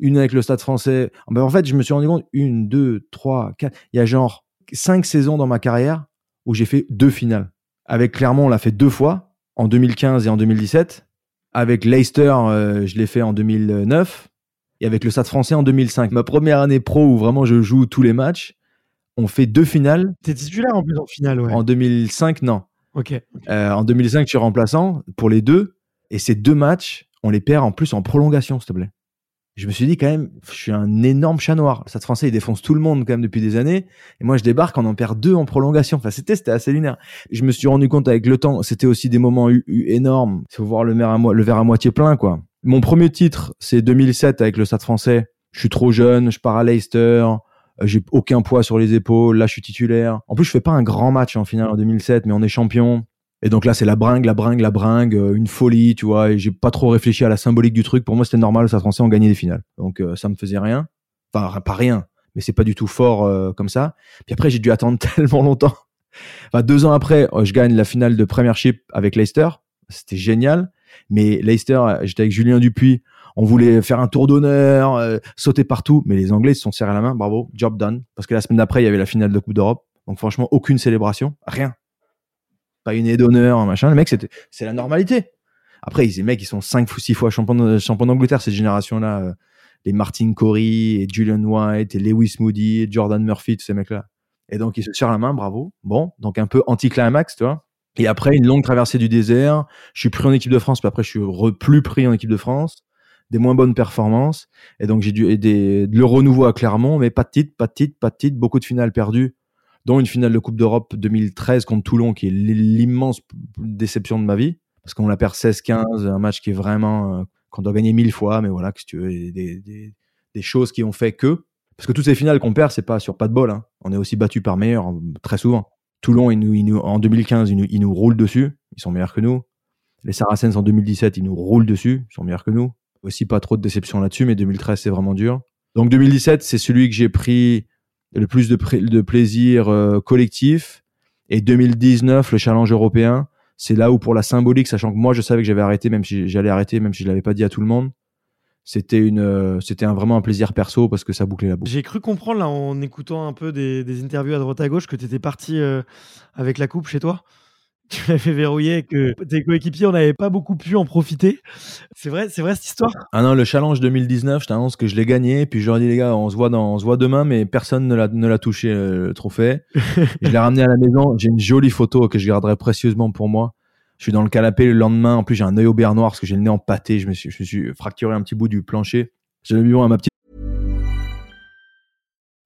Une avec le Stade français. Bah, en fait, je me suis rendu compte, une, deux, trois, quatre. Il y a genre cinq saisons dans ma carrière où j'ai fait deux finales. Avec Clermont, on l'a fait deux fois, en 2015 et en 2017. Avec Leicester, euh, je l'ai fait en 2009 et avec le Stade français en 2005. Ma première année pro où vraiment je joue tous les matchs, on fait deux finales. T'es titulaire en plus en finale, ouais. En 2005, non. Ok. Euh, en 2005, je suis remplaçant pour les deux. Et ces deux matchs, on les perd en plus en prolongation, s'il te plaît. Je me suis dit quand même, je suis un énorme chat noir. Le Stade français, il défonce tout le monde quand même depuis des années. Et moi, je débarque, on en perd deux en prolongation. Enfin, c'était, c'était assez lunaire. Je me suis rendu compte avec le temps, c'était aussi des moments u- u- énormes. Voir le verre, à le verre à moitié plein, quoi. Mon premier titre, c'est 2007 avec le Stade français. Je suis trop jeune, je pars à Leicester. euh, J'ai aucun poids sur les épaules. Là, je suis titulaire. En plus, je fais pas un grand match en finale en 2007, mais on est champion. Et donc là, c'est la bringue, la bringue, la bringue, euh, une folie, tu vois. Et j'ai pas trop réfléchi à la symbolique du truc. Pour moi, c'était normal. Stade Français, on gagnait des finales. Donc euh, ça me faisait rien. Enfin, pas rien, mais c'est pas du tout fort euh, comme ça. Puis après, j'ai dû attendre tellement longtemps. Enfin, deux ans après, euh, je gagne la finale de Premiership avec Leicester. C'était génial. Mais Leicester, euh, j'étais avec Julien Dupuis. On voulait faire un tour d'honneur, euh, sauter partout. Mais les Anglais se sont serrés la main. Bravo, job done. Parce que la semaine d'après, il y avait la finale de Coupe d'Europe. Donc franchement, aucune célébration, rien. Pas une aide d'honneur, machin. Le mec, c'est la normalité. Après, les mecs, ils sont cinq ou six fois champions de- champions d'Angleterre, cette génération-là. euh, les Martin Corey, et Julian White, et Lewis Moody, et Jordan Murphy, tous ces mecs-là. Et donc, ils se serrent la main, bravo. Bon, donc un peu anti-climax, tu vois. Et après, une longue traversée du désert. Je suis pris en équipe de France, puis après, je suis re- plus pris en équipe de France. Des moins bonnes performances. Et donc, j'ai dû aider le renouveau à Clermont, mais pas de titre, pas de titre, pas de titre. Beaucoup de finales perdues, dont une finale de Coupe d'Europe 2013 contre Toulon, qui est l'immense déception de ma vie. Parce qu'on la perd 16-15, un match qui est vraiment, euh, qu'on doit gagner mille fois, mais voilà, que si tu veux, des, choses qui ont fait que. Parce que toutes ces finales qu'on perd, c'est pas sur pas de bol. Hein. On est aussi battu par meilleur, très souvent. Toulon, ils nous, ils nous- en 2015, ils nous, ils nous roulent dessus. Ils sont meilleurs que nous. Les Saracens en 2017, ils nous roulent dessus. Ils sont meilleurs que nous. Aussi pas trop de déception là-dessus, mais 2013, c'est vraiment dur. Donc 2017, c'est celui que j'ai pris le plus de, de plaisir euh, collectif. Et 2019, le challenge européen, c'est là où pour la symbolique, sachant que moi je savais que j'avais arrêté, même si j'allais arrêter, même si je l'avais pas dit à tout le monde, c'était une, euh, c'était un, vraiment un plaisir perso parce que ça bouclait la boucle. J'ai cru comprendre là en écoutant un peu des, des interviews à droite à gauche que tu étais parti euh, avec la coupe chez toi. Tu l'avais verrouillé et que tes coéquipiers, on n'avait pas beaucoup pu en profiter. C'est vrai, c'est vrai cette histoire? Ah non, le challenge 2019, je t'annonce que je l'ai gagné, puis je leur ai dit les gars, on se voit dans, on se voit demain, mais personne ne l'a, ne l'a touché euh, le trophée. je l'ai ramené à la maison. J'ai une jolie photo que je garderai précieusement pour moi. Je suis dans le canapé le lendemain. En plus, j'ai un œil au beurre noir parce que j'ai le nez empâté. Je me suis, je me suis fracturé un petit bout du plancher. J'ai mis bon à ma petite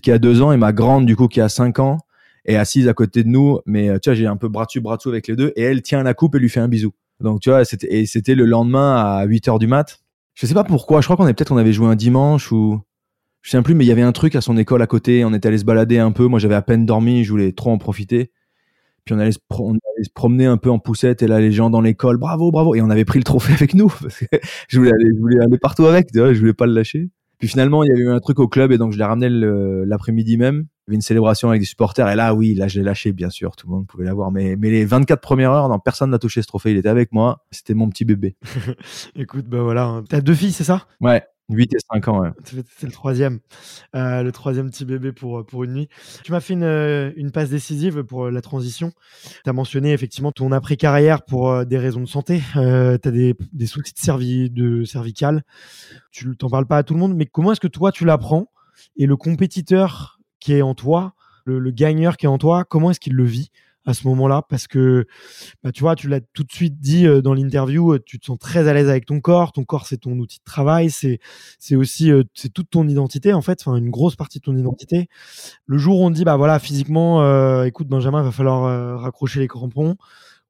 Qui a deux ans et ma grande du coup qui a cinq ans est assise à côté de nous. Mais euh, tu vois, j'ai un peu bras dessus bras dessous avec les deux et elle tient la coupe et lui fait un bisou. Donc tu vois, c'était et c'était le lendemain à 8 heures du mat. Je sais pas pourquoi. Je crois qu'on est peut-être on avait joué un dimanche ou je sais plus, mais il y avait un truc à son école à côté. On était allé se balader un peu. Moi, j'avais à peine dormi. Je voulais trop en profiter. Puis on allait, se on promener un peu en poussette et là les gens dans l'école, bravo, bravo. Et on avait pris le trophée avec nous je voulais aller, je voulais aller partout avec. Tu vois, je voulais pas le lâcher. Puis finalement, il y avait eu un truc au club et donc je l'ai ramené l'après-midi même. Il y avait une célébration avec des supporters et là, oui, là, je l'ai lâché, bien sûr. Tout le monde pouvait l'avoir. Mais, mais les 24 premières heures, non, personne n'a touché ce trophée. Il était avec moi. C'était mon petit bébé. Écoute, bah voilà. hein. T'as deux filles, c'est ça? Ouais, 8 et 5 ans. C'est le troisième. Euh, le troisième petit bébé pour, pour une nuit. Tu m'as fait une, euh, une passe décisive pour euh, la transition. Tu as mentionné effectivement ton après-carrière pour euh, des raisons de santé. Euh, tu as des, des soucis de, cervi, de cervical. Tu t'en parles pas à tout le monde, mais comment est-ce que toi tu l'apprends? Et le compétiteur qui est en toi, le, le gagneur qui est en toi, comment est-ce qu'il le vit? À ce moment-là Parce que bah, tu vois, tu l'as tout de suite dit euh, dans l'interview, euh, tu te sens très à l'aise avec ton corps. Ton corps, c'est ton outil de travail, c'est c'est aussi euh, c'est toute ton identité en fait, enfin une grosse partie de ton identité. Le jour où on te dit bah voilà physiquement, euh, écoute Benjamin, il va falloir euh, raccrocher les crampons.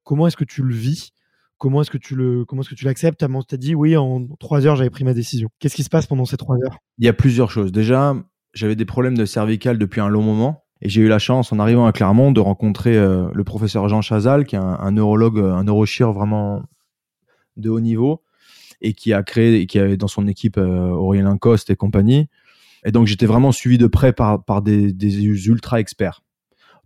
Comment est-ce que tu le vis? Comment est-ce que tu le comment est-ce que tu l'acceptes? Tu as dit oui en trois heures j'avais pris ma décision. Qu'est-ce qui se passe pendant ces trois heures? Il y a plusieurs choses. Déjà, j'avais des problèmes de cervical depuis un long moment. Et j'ai eu la chance, en arrivant à Clermont, de rencontrer euh, le professeur Jean Chazal, qui est un, neurologue, euh, un neurochir vraiment de haut niveau, et qui a créé, et qui avait dans son équipe euh, Aurélien Coste et compagnie, Et donc j'étais vraiment suivi de près par, par des, ultra experts.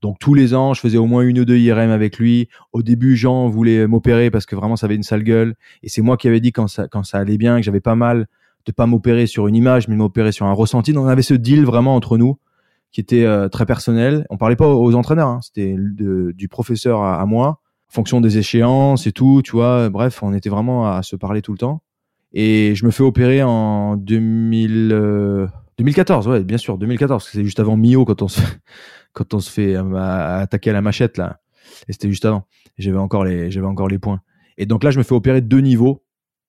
Donc tous les ans, je faisais au moins une ou deux IRM avec lui. Au début, Jean voulait m'opérer parce que vraiment ça avait une sale gueule. Et c'est moi qui avais dit quand ça, quand ça allait bien, que j'avais pas mal de pas m'opérer sur une image, mais m'opérer sur un ressenti. Donc on avait ce deal vraiment entre nous qui était euh, très personnel. On parlait pas aux entraîneurs, hein. c'était du professeur à, moi, en fonction des échéances et tout, tu vois. Bref, on était vraiment à se parler tout le temps. Et je me fais opérer en 2000, 2014, ouais, bien sûr, 2014, c'est juste avant Mio quand on se, quand on se fait euh, attaquer à la machette là. Et c'était juste avant. J'avais encore les, j'avais encore les points. Et donc là, je me fais opérer de deux niveaux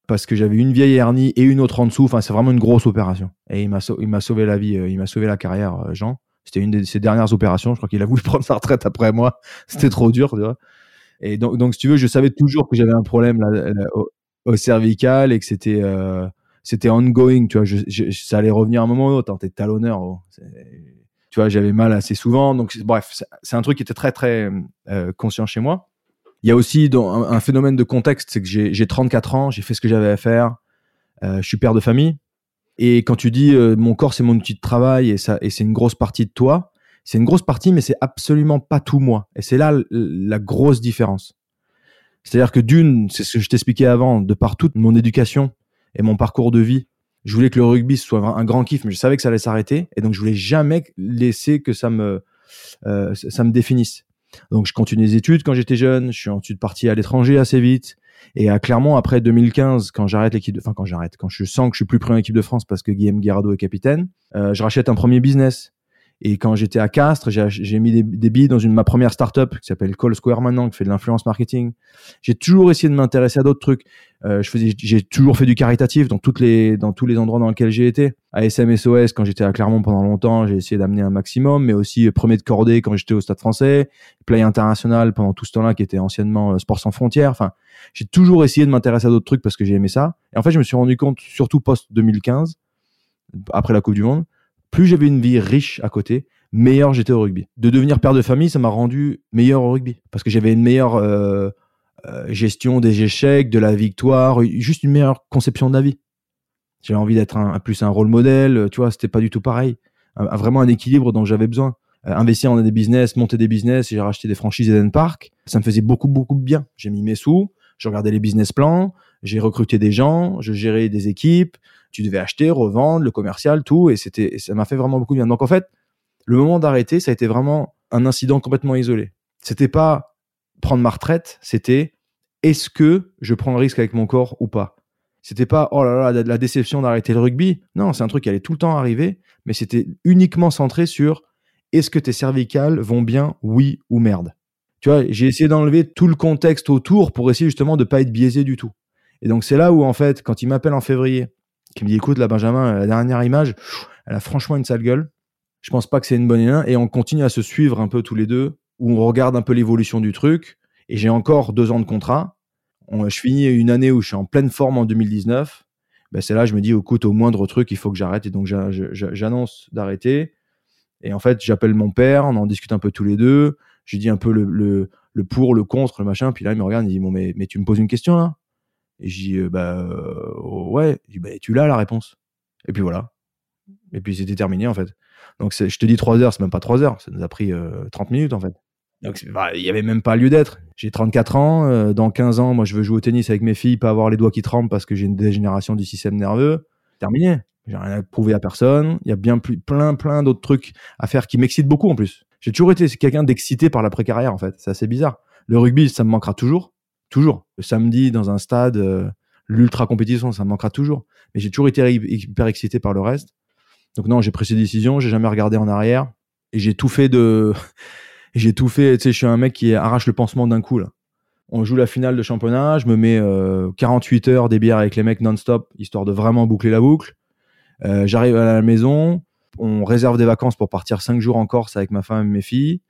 parce que j'avais une vieille hernie et une autre en dessous. Enfin, c'est vraiment une grosse opération. Et il m'a, il m'a sauvé la vie, euh, il m'a sauvé la carrière, euh, Jean. C'était une de ses dernières opérations. Je crois qu'il a voulu prendre sa retraite après moi. C'était trop dur, tu vois. Et donc, donc, si tu veux, je savais toujours que j'avais un problème là, au, cervical et que c'était, c'était ongoing, tu vois. Je, ça allait revenir un moment ou l'autre. Hein, t'es talonneur. Oh. Tu vois, j'avais mal assez souvent. Donc, bref, c'est un truc qui était très, très euh, conscient chez moi. Il y a aussi dans, un, phénomène de contexte, c'est que j'ai 34 ans, j'ai fait ce que j'avais à faire. Euh, je suis père de famille. Et quand tu dis euh, mon corps, c'est mon outil de travail et, ça, et c'est une grosse partie de toi, c'est une grosse partie, mais c'est absolument pas tout moi. Et c'est là la grosse différence. C'est-à-dire que d'une, c'est ce que je t'expliquais avant, de par toute mon éducation, et mon parcours de vie. Je voulais que le rugby soit un grand kiff, mais je savais que ça allait s'arrêter, et donc je voulais jamais laisser que ça me euh, ça me définisse. Donc je continue les études quand j'étais jeune, je suis ensuite parti à l'étranger assez vite. Et à Clermont, après 2015, quand j'arrête l'équipe, enfin quand j'arrête, quand je sens que je suis plus pris en équipe de France parce que Guillaume Guerrado est capitaine, euh, je rachète un premier business. Et quand j'étais à Castres, j'ai mis des, billes dans une, ma première startup qui s'appelle Call Square maintenant, qui fait de l'influence marketing. J'ai toujours essayé de m'intéresser à d'autres trucs. Euh, je faisais, j'ai toujours fait du caritatif dans toutes les, dans tous les endroits dans lesquels j'ai été. À SMSOS, quand j'étais à Clermont pendant longtemps, j'ai essayé d'amener un maximum, mais aussi euh, premier de cordée quand j'étais au Stade Français, Play International pendant tout ce temps-là, qui était anciennement euh, Sport sans frontières. Enfin, j'ai toujours essayé de m'intéresser à d'autres trucs parce que j'ai aimé ça. Et en fait, je me suis rendu compte, surtout post 2015, après la Coupe du Monde, plus j'avais une vie riche à côté, meilleur j'étais au rugby. De devenir père de famille, ça m'a rendu meilleur au rugby parce que j'avais une meilleure euh, euh, gestion des échecs, de la victoire, juste une meilleure conception de la vie. J'avais envie d'être un, plus un rôle modèle, tu vois, c'était pas du tout pareil. vraiment un équilibre dont j'avais besoin. Euh, investir dans des business, monter des business, j'ai racheté des franchises Eden Park, ça me faisait beaucoup beaucoup de bien. J'ai mis mes sous, je regardais les business plans, j'ai recruté des gens, je gérais des équipes, tu devais acheter, revendre, le commercial, tout, et c'était, ça m'a fait vraiment beaucoup de bien. Donc en fait, le moment d'arrêter, ça a été vraiment un incident complètement isolé. C'était pas prendre ma retraite, c'était est-ce que je prends le risque avec mon corps ou pas? C'était pas oh là là la déception d'arrêter le rugby. Non, c'est un truc qui allait tout le temps arriver, mais c'était uniquement centré sur est-ce que tes cervicales vont bien, oui ou merde? Tu vois, j'ai essayé d'enlever tout le contexte autour pour essayer justement de pas être biaisé du tout. Et donc c'est là où en fait, quand il m'appelle en février, qui me dit écoute là Benjamin, la dernière image, elle a franchement une sale gueule. Je pense pas que c'est une bonne idée. Et on continue à se suivre un peu tous les deux, où on regarde un peu l'évolution du truc. Et j'ai encore deux ans de contrat. je finis une année où je suis en pleine forme en 2019. Ben c'est là, je me dis, écoute, au moindre truc, il faut que j'arrête. Et donc, j'annonce d'arrêter. Et en fait, j'appelle mon père, on en discute un peu tous les deux. Je dis un peu le, le, pour, le contre, le machin. Puis là, il me regarde, il dit, bon, mais, mais tu me poses une question là Et je dis, euh, bah euh, ouais. Dit, bah, tu l'as la réponse? Et puis voilà. Et puis c'était terminé en fait. Donc je te dis 3 heures, c'est même pas 3 heures, ça nous a pris 30 euh, minutes en fait. Donc bah, il y avait même pas lieu d'être. J'ai 34 ans, euh, dans 15 ans, moi je veux jouer au tennis avec mes filles, pas avoir les doigts qui tremblent parce que j'ai une dégénération du système nerveux. Terminé. J'ai rien à prouver à personne. Il y a bien plus, plein plein d'autres trucs à faire qui m'excitent beaucoup en plus. J'ai toujours été quelqu'un d'excité par la précarrière en fait. C'est assez bizarre. Le rugby, ça me manquera toujours, toujours. Le samedi dans un stade, euh, l'ultra compétition, ça manquera toujours. Mais j'ai toujours été hyper excité par le reste. Donc non, j'ai pris ces décisions, j'ai jamais regardé en arrière et j'ai tout fait de j'ai tout fait, tu sais, je suis un mec qui arrache le pansement d'un coup là. On joue la finale de championnat, je me mets euh, 48 heures des bières avec les mecs non-stop histoire de vraiment boucler la boucle. Euh, j'arrive à la maison, on réserve des vacances pour partir 5 jours en Corse avec ma femme et mes filles.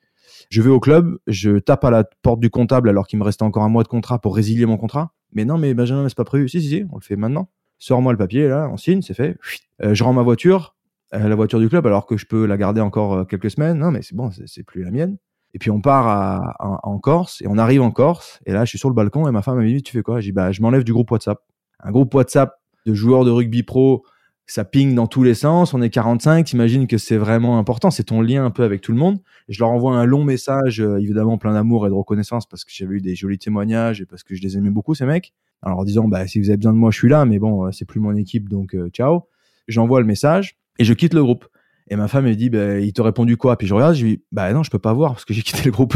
Je vais au club, je tape à la porte du comptable alors qu'il me restait encore un mois de contrat pour résilier mon contrat. Mais non, mais Benjamin, c'est pas prévu. Si, si, si, on le fait maintenant. Sors-moi le papier, là, on signe, c'est fait. Euh, je rends ma voiture, euh, la voiture du club alors que je peux la garder encore euh, quelques semaines. Non, mais c'est bon, c'est plus la mienne. Et puis on part en Corse et on arrive en Corse et là je suis sur le balcon et ma femme m'a dit tu fais quoi? J'ai dit bah je m'enlève du groupe WhatsApp. Un groupe WhatsApp de joueurs de rugby pro, ça ping dans tous les sens. On est 45. T'imagines que c'est vraiment important. C'est ton lien un peu avec tout le monde. Je leur envoie un long message, euh, évidemment plein d'amour et de reconnaissance parce que j'avais eu des jolis témoignages et parce que je les aimais beaucoup, ces mecs. Alors en disant, bah, si vous avez besoin de moi, je suis là, mais bon, euh, c'est plus mon équipe, donc euh, ciao. J'envoie le message et je quitte le groupe. Et ma femme, elle dit, bah, il t'a répondu quoi? Puis je regarde, je dis, bah non, je peux pas voir parce que j'ai quitté le groupe.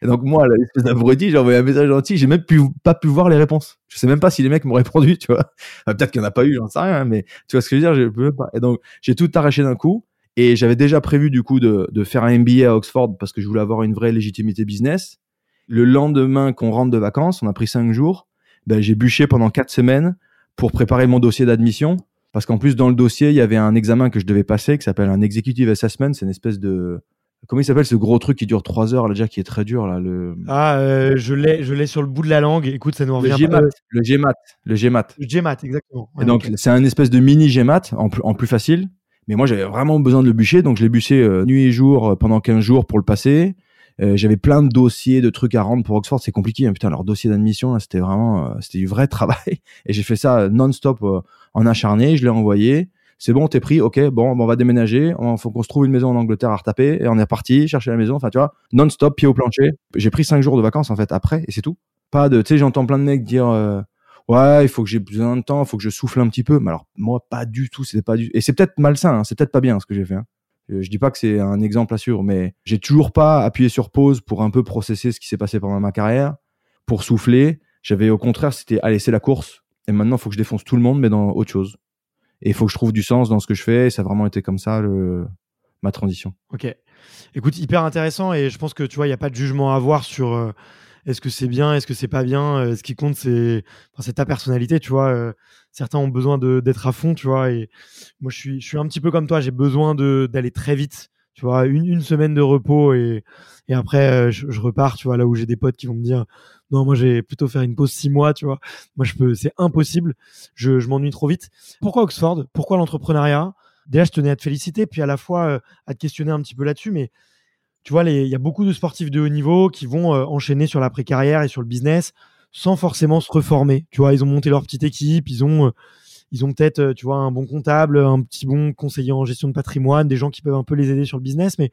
et donc moi, l'espèce d'abruti, j'ai envoyé un message gentil, j'ai même pu, pas pu voir les réponses. Je sais même pas si les mecs m'ont répondu, tu vois. Peut-être qu'il n'y en a pas eu, j'en sais rien, mais tu vois ce que je veux dire, je pas. Et donc j'ai tout arraché d'un coup. Et j'avais déjà prévu du coup de, de faire un MBA à Oxford parce que je voulais avoir une vraie légitimité business. Le lendemain qu'on rentre de vacances, on a pris cinq jours, ben, j'ai bûché pendant quatre semaines pour préparer mon dossier d'admission parce qu'en plus, dans le dossier, il y avait un examen que je devais passer qui s'appelle un executive assessment. C'est une espèce de. Comment il s'appelle ce gros truc qui dure trois heures, là, déjà, qui est très dur, là le... Ah, euh, je l'ai, je l'ai sur le bout de la langue. Écoute, ça nous revient. Le GMAT, le GMAT, le GMAT. Le GMAT, exactement. et donc, c'est un espèce de mini GMAT en, en plus facile. Mais moi, j'avais vraiment besoin de le bûcher, donc je l'ai bûché euh, nuit et jour euh, pendant 15 jours pour le passer. Euh, j'avais plein de dossiers, de trucs à rendre pour Oxford. C'est compliqué. Hein. Putain, leur dossier d'admission, c'était vraiment, c'était du vrai travail. Et j'ai fait ça non-stop en acharné. Je l'ai envoyé c'est bon, t'es pris, ok, bon, on va déménager, il faut qu'on se trouve une maison en Angleterre à retaper, et on est parti chercher la maison, enfin, tu vois, non-stop, pied au plancher. J'ai pris cinq jours de vacances, en fait, après, et c'est tout. Pas de, tu sais, j'entends plein de mecs dire, euh, ouais, il faut que j'ai besoin de temps, il faut que je souffle un petit peu. Mais alors, moi, pas du tout, c'était pas du Et c'est peut-être malsain, hein, c'est peut-être pas bien ce que j'ai fait. Hein. Je dis pas que c'est un exemple à suivre, mais j'ai toujours pas appuyé sur pause pour un peu processer ce qui s'est passé pendant ma carrière, pour souffler. J'avais au contraire, c'était, allez, c'est la course, et maintenant, il faut que je défonce tout le monde, mais dans autre chose et il faut que je trouve du sens dans ce que je fais. Et ça a vraiment été comme ça ma transition. Ok. Écoute, hyper intéressant et je pense que tu vois, il n'y a pas de jugement à avoir sur euh, est-ce que c'est bien, est-ce que c'est pas bien. Euh, ce qui compte, c'est enfin, ta personnalité, tu vois. Euh, certains ont besoin d'être à fond, tu vois. Et moi, je suis, je suis un petit peu comme toi. J'ai besoin d'aller très vite, tu vois. Une, une semaine de repos et, et après, je, je repars, tu vois, là où j'ai des potes qui vont me dire non, moi, j'ai plutôt faire une pause six mois, tu vois. Moi, je peux, c'est impossible. Je, je m'ennuie trop vite. Pourquoi Oxford? Pourquoi l'entrepreneuriat? Déjà, je tenais à te féliciter, puis à la fois euh, à te questionner un petit peu là-dessus, mais tu vois, il y a beaucoup de sportifs de haut niveau qui vont euh, enchaîner sur la carrière et sur le business sans forcément se reformer. Tu vois, ils ont monté leur petite équipe, ils ont, euh, ils ont peut-être, tu vois, un bon comptable, un petit bon conseiller en gestion de patrimoine, des gens qui peuvent un peu les aider sur le business, mais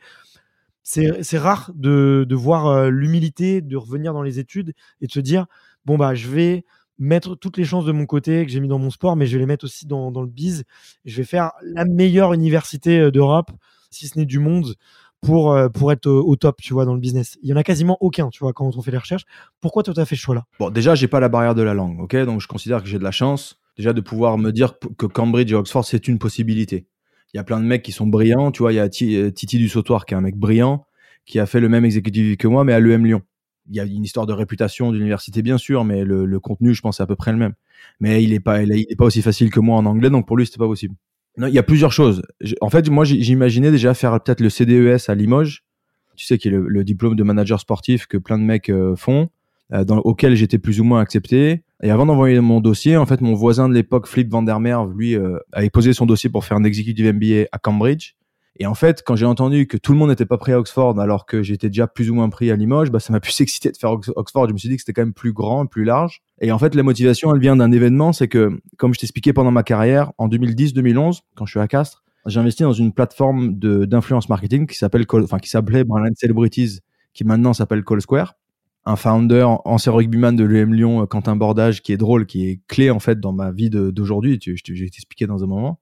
c'est rare de, de voir euh, l'humilité de revenir dans les études et de se dire bon bah je vais mettre toutes les chances de mon côté que j'ai mis dans mon sport, mais je vais les mettre aussi dans, dans le biz. Je vais faire la meilleure université euh, d'Europe, si ce n'est du monde, pour, euh, pour être au, top, tu vois, dans le business. Il y en a quasiment aucun, tu vois, quand on fait les recherches. Pourquoi toi, tu as fait ce choix-là? Bon, déjà, j'ai pas la barrière de la langue, ok? Donc, je considère que j'ai de la chance, déjà, de pouvoir me dire que Cambridge et Oxford, c'est une possibilité il y a plein de mecs qui sont brillants. Tu vois, il y a euh, Titi du Sautoir qui est un mec brillant, qui a fait le même exécutif que moi, mais à l'EM Lyon. Il y a une histoire de réputation d'université, bien sûr, mais le, contenu, je pense, est à peu près le même. Mais il est pas, il est pas aussi facile que moi en anglais, donc pour lui, c'était pas possible. Non, il y a plusieurs choses. En fait, moi, j'imaginais déjà faire peut-être le CDES à Limoges. Tu sais, qui est le, diplôme de manager sportif que plein de mecs euh, font, euh, dans, auquel j'étais plus ou moins accepté. Et avant d'envoyer mon dossier, en fait, mon voisin de l'époque, Flip Van der Merwe, lui, euh, avait posé son dossier pour faire un executive MBA à Cambridge. Et en fait, quand j'ai entendu que tout le monde n'était pas pris à Oxford, alors que j'étais déjà plus ou moins pris à Limoges, bah, ça m'a plus excité de faire Oxford. Je me suis dit que c'était quand même plus grand, plus large. Et en fait, la motivation, elle vient d'un événement, c'est que, comme je t'expliquais pendant ma carrière, en 2010-2011, quand je suis à Castres, j'ai investi dans une plateforme d'influence marketing qui s'appelle, enfin, qui s'appelait Brand Celebrities, qui maintenant s'appelle Call Square un founder, ancien rugbyman de l'UM Lyon, Quentin Bordage, qui est drôle, qui est clé en fait dans ma vie d'aujourd'hui. Je vais t'expliquer dans un moment.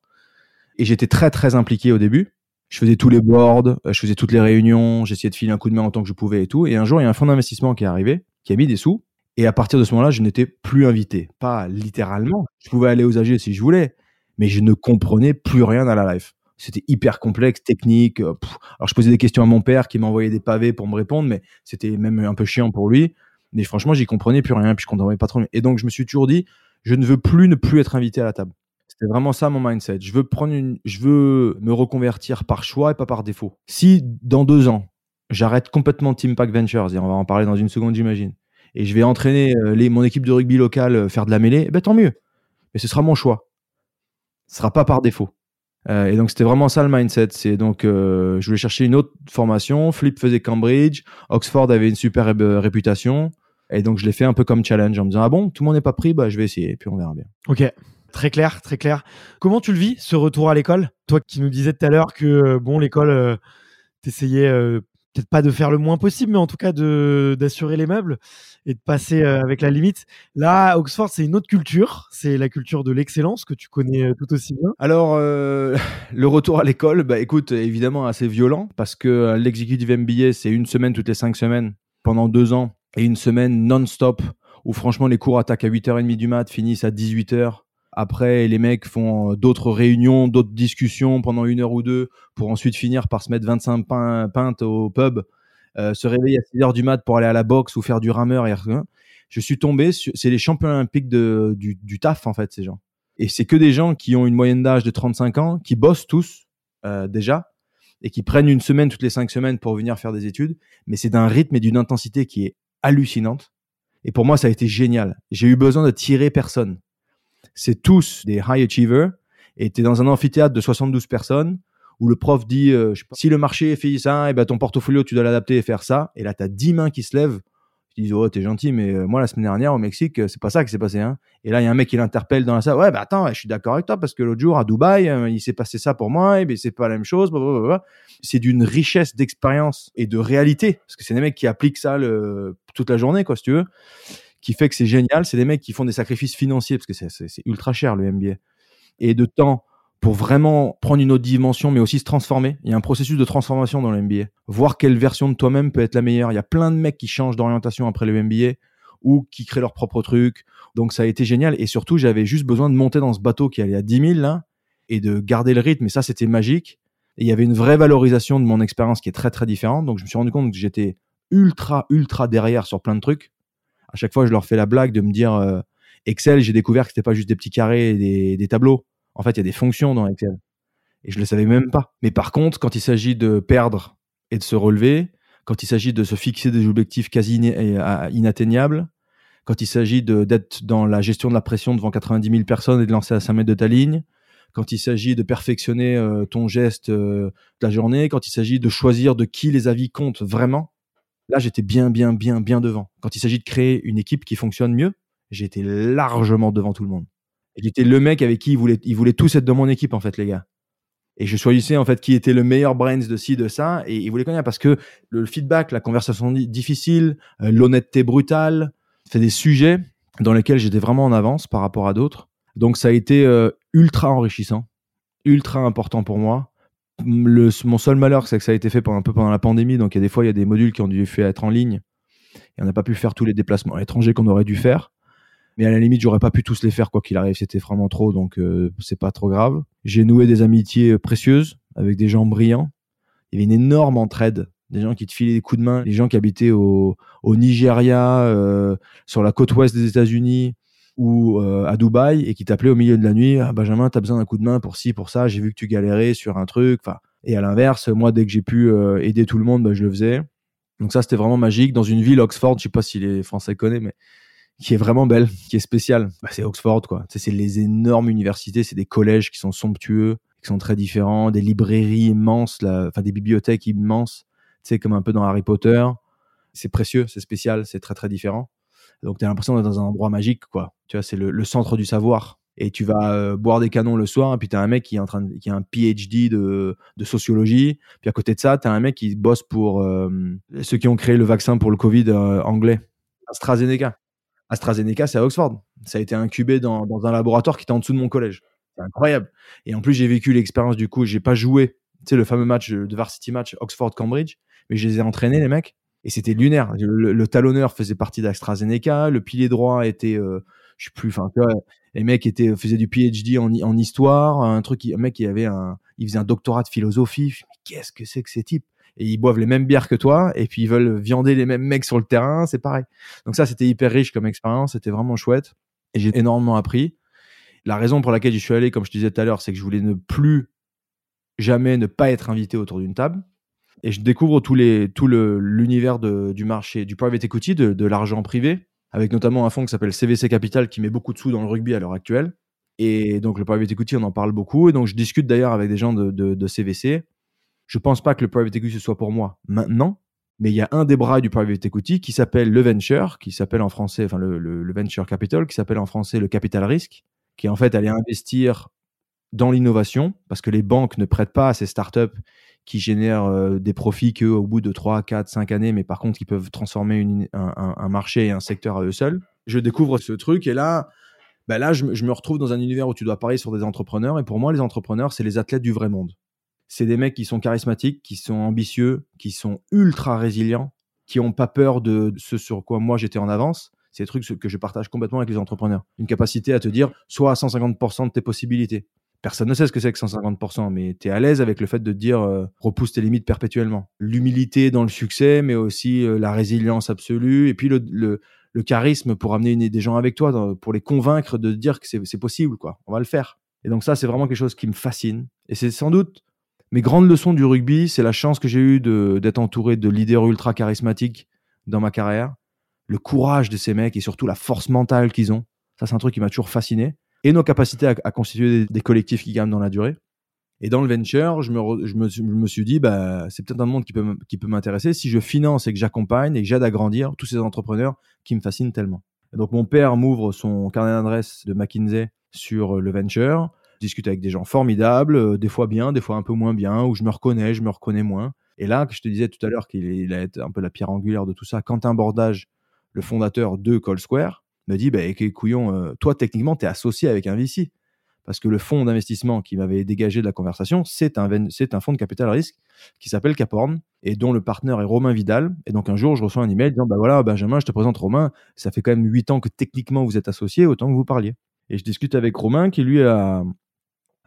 Et j'étais très très impliqué au début. Je faisais tous les boards, euh, je faisais toutes les réunions, j'essayais de filer un coup de main en tant que je pouvais et tout. Et un jour, il y a un fonds d'investissement qui est arrivé, qui a mis des sous. Et à partir de ce moment-là, je n'étais plus invité. Pas littéralement. Je pouvais aller aux AG si je voulais, mais je ne comprenais plus rien à la life c'était hyper complexe, technique. Euh, alors je posais des questions à mon père qui m'envoyait des pavés pour me répondre, mais c'était même un peu chiant pour lui. Mais franchement, j'y comprenais plus rien, puis je comprenais pas trop. Et donc je me suis toujours dit, je ne veux plus ne plus être invité à la table. C'était vraiment ça mon mindset. Je veux prendre une, je veux me reconvertir par choix et pas par défaut. Si dans deux ans, j'arrête complètement Team Pack Ventures, et on va en parler dans une seconde, j'imagine, et je vais entraîner euh, mon équipe de rugby locale euh, faire de la mêlée, eh ben tant mieux. Mais ce sera mon choix. Ce sera pas par défaut. Euh, et donc c'était vraiment ça le mindset. C'est donc je voulais chercher une autre formation. Flip faisait Cambridge, Oxford avait une super réputation, et donc je l'ai fait un peu comme challenge en me disant ah bon tout le monde n'est pas pris, bah je vais essayer, et puis on verra bien. Ok. Très clair, très clair. Comment tu le vis, ce retour à l'école? Toi qui nous disais tout à l'heure que, euh, bon, l'école, euh, t'essayais euh, peut-être pas de faire le moins possible, mais en tout cas d'assurer les meubles et de passer euh, avec la limite. Là, Oxford, c'est une autre culture. C'est la culture de l'excellence que tu connais tout aussi bien. Alors, le retour à l'école, bah écoute, évidemment assez violent parce que l'executive MBA, c'est une semaine toutes les cinq semaines pendant deux ans et une semaine non-stop où franchement les cours attaquent à 8h30 du mat, finissent à 18h. Après, les mecs font euh, d'autres réunions, d'autres discussions pendant une heure ou deux pour ensuite finir par se mettre 25 pain- pintes au pub, euh, se réveiller à 6 heures du mat pour aller à la boxe ou faire du rameur. Et... Je suis tombé, c'est les champions olympiques du taf en fait, ces gens. Et c'est que des gens qui ont une moyenne d'âge de 35 ans, qui bossent tous euh, déjà et qui prennent une semaine toutes les cinq semaines pour venir faire des études. Mais c'est d'un rythme et d'une intensité qui est hallucinante. Et pour moi, ça a été génial. J'ai eu besoin de tirer personne. C'est tous des high achievers. Et tu es dans un amphithéâtre de 72 personnes où le prof dit euh, si le marché fait ça, et ben ton portfolio, tu dois l'adapter et faire ça. Et là, tu as 10 mains qui se lèvent. Ils disent oh, t'es gentil, mais euh, moi, la semaine dernière au Mexique, euh, c'est pas ça qui s'est passé. Hein. Et là, il y a un mec qui l'interpelle dans la salle. Ouais, bah attends, je suis d'accord avec toi parce que l'autre jour à Dubaï, il s'est passé ça pour moi, et ben c'est pas la même chose. C'est d'une richesse d'expérience et de réalité parce que c'est des mecs qui appliquent ça toute la journée, quoi, si tu veux, qui fait que c'est génial. C'est des mecs qui font des sacrifices financiers parce que c'est- ultra cher le MBA et de temps pour vraiment prendre une autre dimension, mais aussi se transformer. Il y a un processus de transformation dans le MBA. Voir quelle version de toi-même peut être la meilleure. Il y a plein de mecs qui changent d'orientation après le MBA ou qui créent leur propre truc. Donc ça a été génial. Et surtout, j'avais juste besoin de monter dans ce bateau qui allait à 10 000 là et de garder le rythme. Et ça, c'était magique. Et il y avait une vraie valorisation de mon expérience qui est très très différente. Donc je me suis rendu compte que j'étais ultra ultra derrière sur plein de trucs. À chaque fois, je leur fais la blague de me dire euh, Excel, j'ai découvert que c'était pas juste des petits carrés et des, tableaux. En fait, il y a des fonctions dans Excel. Et je le savais même pas. Mais par contre, quand il s'agit de perdre et de se relever, quand il s'agit de se fixer des objectifs quasi euh, inatteignables, quand il s'agit d'être dans la gestion de la pression devant 90 000 personnes et de lancer à 5 mètres de ta ligne, quand il s'agit de perfectionner euh, ton geste de la journée, quand il s'agit de choisir de qui les avis comptent vraiment, là j'étais bien, bien, bien, bien devant. Quand il s'agit de créer une équipe qui fonctionne mieux, j'étais largement devant tout le monde. J'étais le mec avec qui ils voulaient, ils voulaient tous être dans mon équipe en fait, les gars. Et je choisissais en fait qui était le meilleur brains de ci, de ça, et ils voulaient connaître parce que le feedback, la conversation di- difficile, euh, l'honnêteté brutale, c'est des sujets dans lesquels j'étais vraiment en avance par rapport à d'autres. Donc ça a été euh, ultra enrichissant, ultra important pour moi. Mon seul malheur, c'est que ça a été fait pendant, un peu pendant la pandémie, donc il y a des fois il y a des modules qui ont dû être en ligne et on n'a pas pu faire tous les déplacements à l'étranger qu'on aurait dû faire. Mais à la limite, j'aurais pas pu tous les faire quoi qu'il arrive, c'était vraiment trop, donc euh, c'est pas trop grave. J'ai noué des amitiés précieuses avec des gens brillants. Il y avait une énorme entraide, des gens qui te filaient des coups de main, les gens qui habitaient au, au Nigeria, euh, sur la côte ouest des États-Unis ou euh, à Dubaï et qui t'appelaient au milieu de la nuit, ah, Benjamin, t'as besoin d'un coup de main pour ci, pour ça, j'ai vu que tu galérais sur un truc. Enfin, et à l'inverse, moi, dès que j'ai pu euh, aider tout le monde, bah, je le faisais. Donc ça, c'était vraiment magique. Dans une ville, Oxford, je sais pas si les Français connaissent, mais qui est vraiment belle, qui est spéciale. Bah, c'est Oxford, quoi. C'est les énormes universités, c'est des collèges qui sont somptueux, qui sont très différents, des librairies immenses, enfin des bibliothèques immenses, tu comme un peu dans Harry Potter. C'est précieux, c'est spécial, c'est très très différent. Donc tu as l'impression d'être dans un endroit magique, quoi. Tu vois, c'est le, centre du savoir. Et tu vas euh, boire des canons le soir, et puis tu as un mec qui est en train de- qui a un PhD de, de sociologie. Puis à côté de ça, tu as un mec qui bosse pour euh, ceux qui ont créé le vaccin pour le Covid euh, anglais, AstraZeneca. AstraZeneca, c'est à Oxford. Ça a été incubé dans, dans un laboratoire qui était en dessous de mon collège. C'est incroyable. Et en plus, j'ai vécu l'expérience du coup. J'ai pas joué, tu sais, le fameux match de varsity match Oxford-Cambridge, mais je les ai entraînés, les mecs. Et c'était lunaire. Le, talonneur faisait partie d'AstraZeneca. Le pilier droit était, euh, je sais plus, enfin, les mecs étaient, faisaient du PhD en, hi- en histoire. Un truc, un mec qui avait un, il faisait un doctorat de philosophie. Je mais qu'est-ce que c'est que ces types? Et ils boivent les mêmes bières que toi, et puis ils veulent viander les mêmes mecs sur le terrain, c'est pareil. Donc ça, c'était hyper riche comme expérience, c'était vraiment chouette. Et j'ai énormément appris. La raison pour laquelle j'y suis allé, comme je te disais tout à l'heure, c'est que je voulais ne plus jamais ne pas être invité autour d'une table. Et je découvre tous les, tout l'univers du marché, du private equity, de, l'argent privé, avec notamment un fonds qui s'appelle CVC Capital qui met beaucoup de sous dans le rugby à l'heure actuelle. Et donc le private equity, on en parle beaucoup. Et donc je discute d'ailleurs avec des gens de, CVC. Je pense pas que le private equity ce soit pour moi maintenant, mais il y a un des bras du private equity qui s'appelle le venture, qui s'appelle en français, le, le- venture capital, qui s'appelle en français le capital risque, qui en fait allait investir dans l'innovation, parce que les banques ne prêtent pas à ces startups qui génèrent euh, des profits qu'au au bout de 3, 4, 5 années, mais par contre qui peuvent transformer un, marché et un secteur à eux seuls. Je découvre ce truc et là, ben là je, je, me retrouve dans un univers où tu dois parler sur des entrepreneurs. Et pour moi, les entrepreneurs, c'est les athlètes du vrai monde. C'est des mecs qui sont charismatiques, qui sont ambitieux, qui sont ultra résilients, qui n'ont pas peur de ce sur quoi moi j'étais en avance. C'est des trucs que je partage complètement avec les entrepreneurs. Une capacité à te dire, soit à 150% de tes possibilités Personne ne sait ce que c'est que 150%, mais tu es à l'aise avec le fait de dire euh, repousse tes limites perpétuellement. L'humilité dans le succès, mais aussi euh, la résilience absolue, et puis le, le, le charisme pour amener une, des gens avec toi, pour les convaincre de dire que c'est possible, quoi. On va le faire. Et donc ça, c'est vraiment quelque chose qui me fascine. Et c'est sans doute mes grandes leçons du rugby, c'est la chance que j'ai eue d'être entouré de leaders ultra charismatiques dans ma carrière, le courage de ces mecs et surtout la force mentale qu'ils ont. Ça, c'est un truc qui m'a toujours fasciné et nos capacités à, constituer des, collectifs qui gagnent dans la durée. Et dans le venture, je me, suis dit, bah, c'est peut-être un monde qui peut, m'intéresser si je finance et que j'accompagne et que j'aide à grandir tous ces entrepreneurs qui me fascinent tellement. Donc mon père m'ouvre son carnet d'adresse de McKinsey sur le venture. Je discute avec des gens formidables, euh, des fois bien, des fois un peu moins bien, où je me reconnais, je me reconnais moins. Et là, je te disais tout à l'heure qu'il a été un peu la pierre angulaire de tout ça, Quentin Bordage, le fondateur de Call Square, me dit bah, couillon, euh, toi, techniquement, tu es associé avec un VC. Parce que le fonds d'investissement qui m'avait dégagé de la conversation, c'est un, un fonds de capital risque qui s'appelle Caporn et dont le partenaire est Romain Vidal. Et donc un jour, je reçois un email disant bah voilà, Benjamin, je te présente Romain. Ça fait quand même huit ans que techniquement vous êtes associé, autant que vous parliez. Et je discute avec Romain qui lui a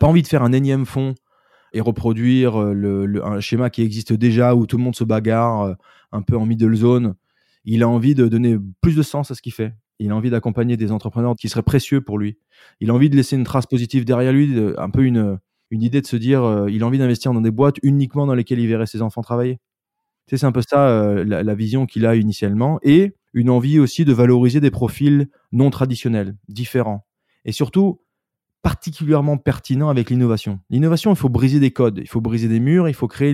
pas envie de faire un énième fonds et reproduire euh, le, un schéma qui existe déjà où tout le monde se bagarre euh, un peu en middle zone. Il a envie de donner plus de sens à ce qu'il fait. Il a envie d'accompagner des entrepreneurs qui seraient précieux pour lui. Il a envie de laisser une trace positive derrière lui, un peu une, une idée de se dire, euh, il a envie d'investir dans des boîtes uniquement dans lesquelles il verrait ses enfants travailler. c'est un peu ça euh, la, vision qu'il a initialement, et une envie aussi de valoriser des profils non traditionnels, différents, et surtout particulièrement pertinents avec l'innovation. L'innovation, il faut briser des codes, il faut briser des murs, il faut créer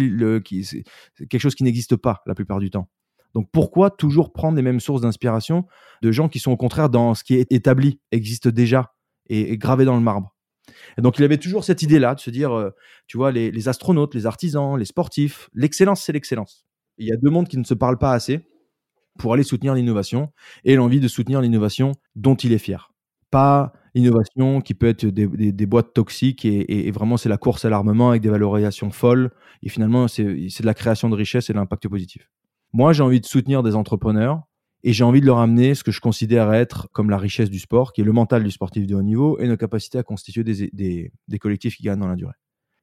quelque chose qui n'existe pas la plupart du temps. Donc pourquoi toujours prendre les mêmes sources d'inspiration de gens qui sont au contraire dans ce qui est établi, existe déjà et, gravé dans le marbre? Et donc il avait toujours cette idée-là de se dire, euh, tu vois, les, astronautes, les artisans, les sportifs, l'excellence, c'est l'excellence. Il y a deux mondes qui ne se parlent pas assez pour aller soutenir l'innovation et l'envie de soutenir l'innovation dont il est fier. Pas l'innovation qui peut être des, boîtes toxiques et, et vraiment c'est la course à l'armement avec des valorisations folles et finalement c'est de la création de richesse et de l'impact positif. Moi, j'ai envie de soutenir des entrepreneurs et j'ai envie de leur amener ce que je considère être comme la richesse du sport, qui est le mental du sportif de haut niveau et nos capacités à constituer des, collectifs qui gagnent dans la durée.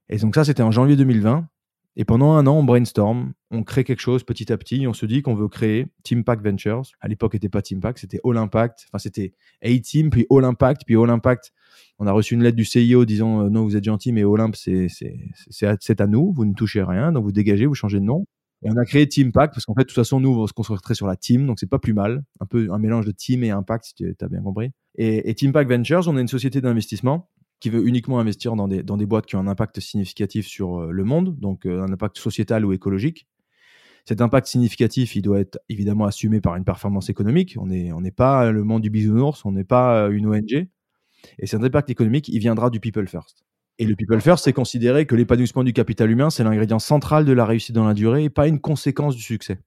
Et donc ça, c'était en janvier 2020. Et pendant un an, on brainstorm, on crée quelque chose petit à petit. On se dit qu'on veut créer Team Pack Ventures. À l'époque, c'était pas Team Pack, c'était All Impact. Enfin, c'était A-Team, puis All Impact, puis All Impact. On a reçu une lettre du CIO disant euh, non, vous êtes gentil, mais Olymp, c'est c'est à nous, vous ne touchez rien, donc vous dégagez, vous changez de nom. Et on a créé Team Pack parce qu'en fait, de toute façon, nous, on se concentrer sur la team, donc c'est pas plus mal. Un peu un mélange de team et impact, si tu as bien compris. Et, et Team Pack Ventures, on est une société d'investissement qui veut uniquement investir dans des, dans des boîtes qui ont un impact significatif sur euh, le monde, donc euh, un impact sociétal ou écologique. Cet impact significatif, il doit être évidemment assumé par une performance économique. On n'est on pas le monde du bisounours, on n'est pas euh, une ONG. Et cet impact économique, il viendra du people first. Et le people first, c'est considérer que l'épanouissement du capital humain, c'est l'ingrédient central de la réussite dans la durée et pas une conséquence du succès.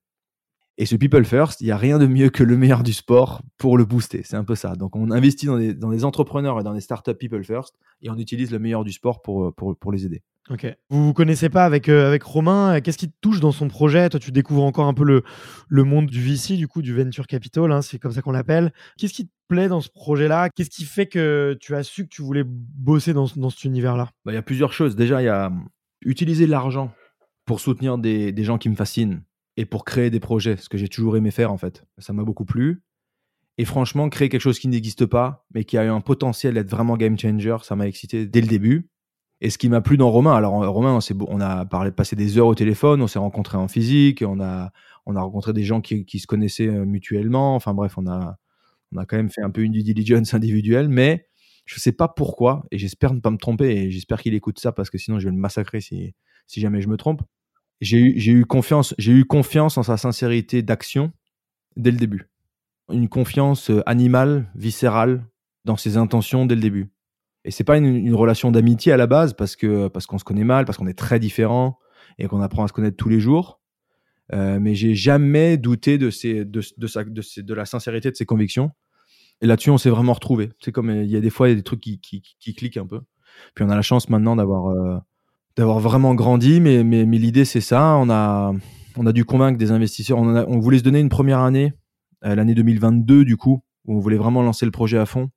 Et ce people first, il n'y a rien de mieux que le meilleur du sport pour le booster. C'est un peu ça. Donc, on investit dans des, entrepreneurs et dans des startups people first et on utilise le meilleur du sport pour, les aider. Ok. Vous vous connaissez pas avec, euh, avec Romain. Qu'est-ce qui te touche dans son projet? Toi, tu découvres encore un peu le, le monde du VC, du coup, du Venture Capital, hein, c'est comme ça qu'on l'appelle. Qu'est-ce qui te plaît dans ce projet-là? Qu'est-ce qui fait que tu as su que tu voulais bosser dans, dans cet univers-là? Bah, Il y a plusieurs choses. Déjà, il y a utiliser l'argent pour soutenir des, des gens qui me fascinent et pour créer des projets, ce que j'ai toujours aimé faire, en fait. Ça m'a beaucoup plu. Et franchement, créer quelque chose qui n'existe pas, mais qui a eu un potentiel d'être vraiment game changer, ça m'a excité dès le début. Et ce qui m'a plu dans Romain, alors Romain, on, on a passé des heures au téléphone, on s'est rencontrés en physique, on a, on a rencontré des gens qui, qui, se connaissaient euh, mutuellement. Enfin bref, on a, on a quand même fait un peu une due diligence individuelle, mais je sais pas pourquoi, et j'espère ne pas me tromper, et j'espère qu'il écoute ça parce que sinon je vais le massacrer si, jamais je me trompe. J'ai eu, j'ai eu confiance, j'ai eu confiance en sa sincérité d'action dès le début. Une confiance euh, animale, viscérale dans ses intentions dès le début. Et c'est pas une, une relation d'amitié à la base parce que parce qu'on se connaît mal, parce qu'on est très différents et qu'on apprend à se connaître tous les jours. Euh, mais j'ai jamais douté de, ses, de, de, sa, de, ses, de la sincérité de ses convictions. Et là-dessus, on s'est vraiment retrouvé. C'est comme il y a des fois il y a des trucs qui, qui, cliquent un peu. Puis on a la chance maintenant d'avoir euh, d'avoir vraiment grandi, mais, mais, mais l'idée c'est ça. On a on a dû convaincre des investisseurs. On, on voulait se donner une première année, euh, l'année 2022 du coup, où on voulait vraiment lancer le projet à fond.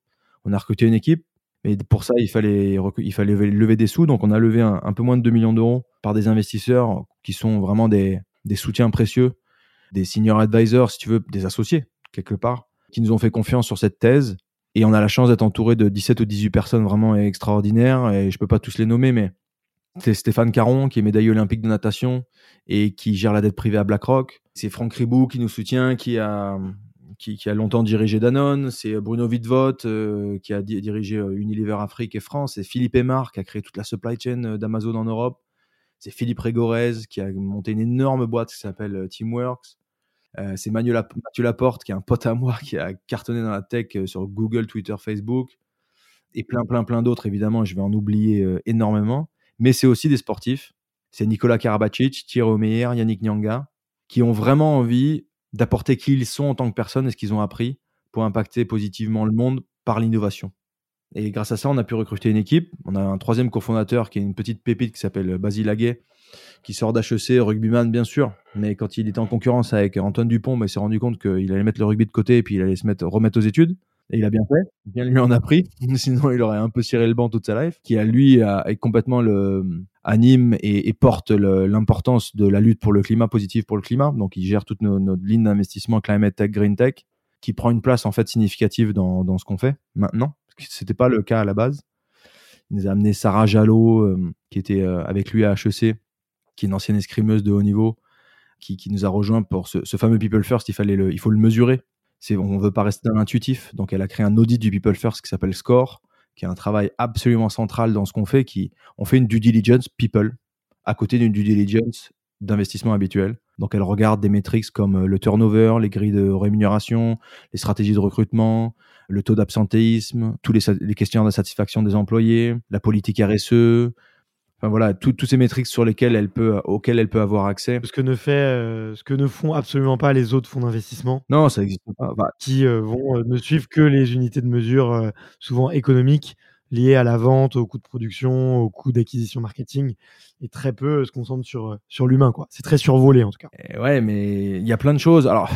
On a recruté une équipe. Mais pour ça, il fallait, il fallait lever des sous. Donc, on a levé un, un peu moins de 2 millions d'euros par des investisseurs qui sont vraiment des, des soutiens précieux, des senior advisors, si tu veux, des associés, quelque part, qui nous ont fait confiance sur cette thèse. Et on a la chance d'être entouré de 17 ou 18 personnes vraiment extraordinaires. Et je peux pas tous les nommer, mais c'est Stéphane Caron, qui est médaillé olympique de natation et qui gère la dette privée à BlackRock. C'est Franck Ribou qui nous soutient, qui a, qui, a longtemps dirigé Danone. C'est Bruno Vidvoet euh, qui a di dirigé euh, Unilever Afrique et France. C'est Philippe Aymar qui a créé toute la supply chain euh, d'Amazon en Europe. C'est Philippe Régorez qui a monté une énorme boîte qui s'appelle euh, Teamworks. Euh, c'est Mathieu, Lap Mathieu Laporte qui est un pote à moi qui a cartonné dans la tech euh, sur Google, Twitter, Facebook et plein, plein, plein d'autres. Évidemment, je vais en oublier énormément. Mais c'est aussi des sportifs. C'est Nicolas Karabacic, Thierry Meyer, Yannick Nyanga, qui ont vraiment envie d'apporter qui ils sont en tant que personnes et ce qu'ils ont appris pour impacter positivement le monde par l'innovation. Et grâce à ça, on a pu recruter une équipe. On a un troisième cofondateur qui est une petite pépite qui s'appelle Basile Aguet, qui sort d'HEC, rugbyman bien sûr. Mais quand il était en concurrence avec Antoine Dupont, bah, il s'est rendu compte qu'il allait mettre le rugby de côté et puis il allait se mettre, remettre aux études. Et il a bien fait. Bien lui en a pris. Sinon, il aurait un peu ciré le banc toute sa life. Qui a lui a, est complètement le anime et, porte l'importance de la lutte pour le climat positif pour le climat. Donc, il gère toute notre, notre ligne d'investissement climate tech, green tech, qui prend une place en fait significative dans ce qu'on fait maintenant. C'était pas le cas à la base. Il nous a amené Sarah Jalot, euh, qui était euh, avec lui à HEC, qui est une ancienne escrimeuse de haut niveau, qui, nous a rejoint pour ce, fameux People First. Il fallait le, il faut le mesurer. On veut pas rester dans l'intuitif. Donc, elle a créé un audit du People First qui s'appelle Score, qui est un travail absolument central dans ce qu'on fait. Qui, on fait une due diligence people à côté d'une due diligence d'investissement habituel. Donc, elle regarde des métriques comme le turnover, les grilles de rémunération, les stratégies de recrutement, le taux d'absentéisme, tous les, les questions de satisfaction des employés, la politique RSE, Enfin voilà, tous ces métriques sur lesquelles elle peut, auxquelles elle peut avoir accès. Ce que ne fait, euh, ce que ne font absolument pas les autres fonds d'investissement. Non, ça n'existe pas. Bah, qui euh, vont euh, ne suivre que les unités de mesure euh, souvent économiques liées à la vente, au coût de production, au coût d'acquisition marketing, et très peu se concentrent sur sur l'humain quoi. C'est très survolé en tout cas. Et ouais, mais il y a plein de choses. Alors,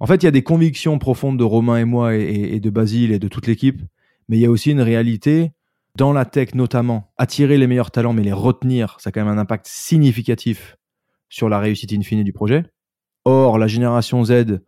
en fait, il y a des convictions profondes de Romain et moi et, et de Basile et de toute l'équipe, mais il y a aussi une réalité dans la tech notamment, attirer les meilleurs talents, mais les retenir, ça a quand même un impact significatif sur la réussite in fine du projet. Or, la génération Z,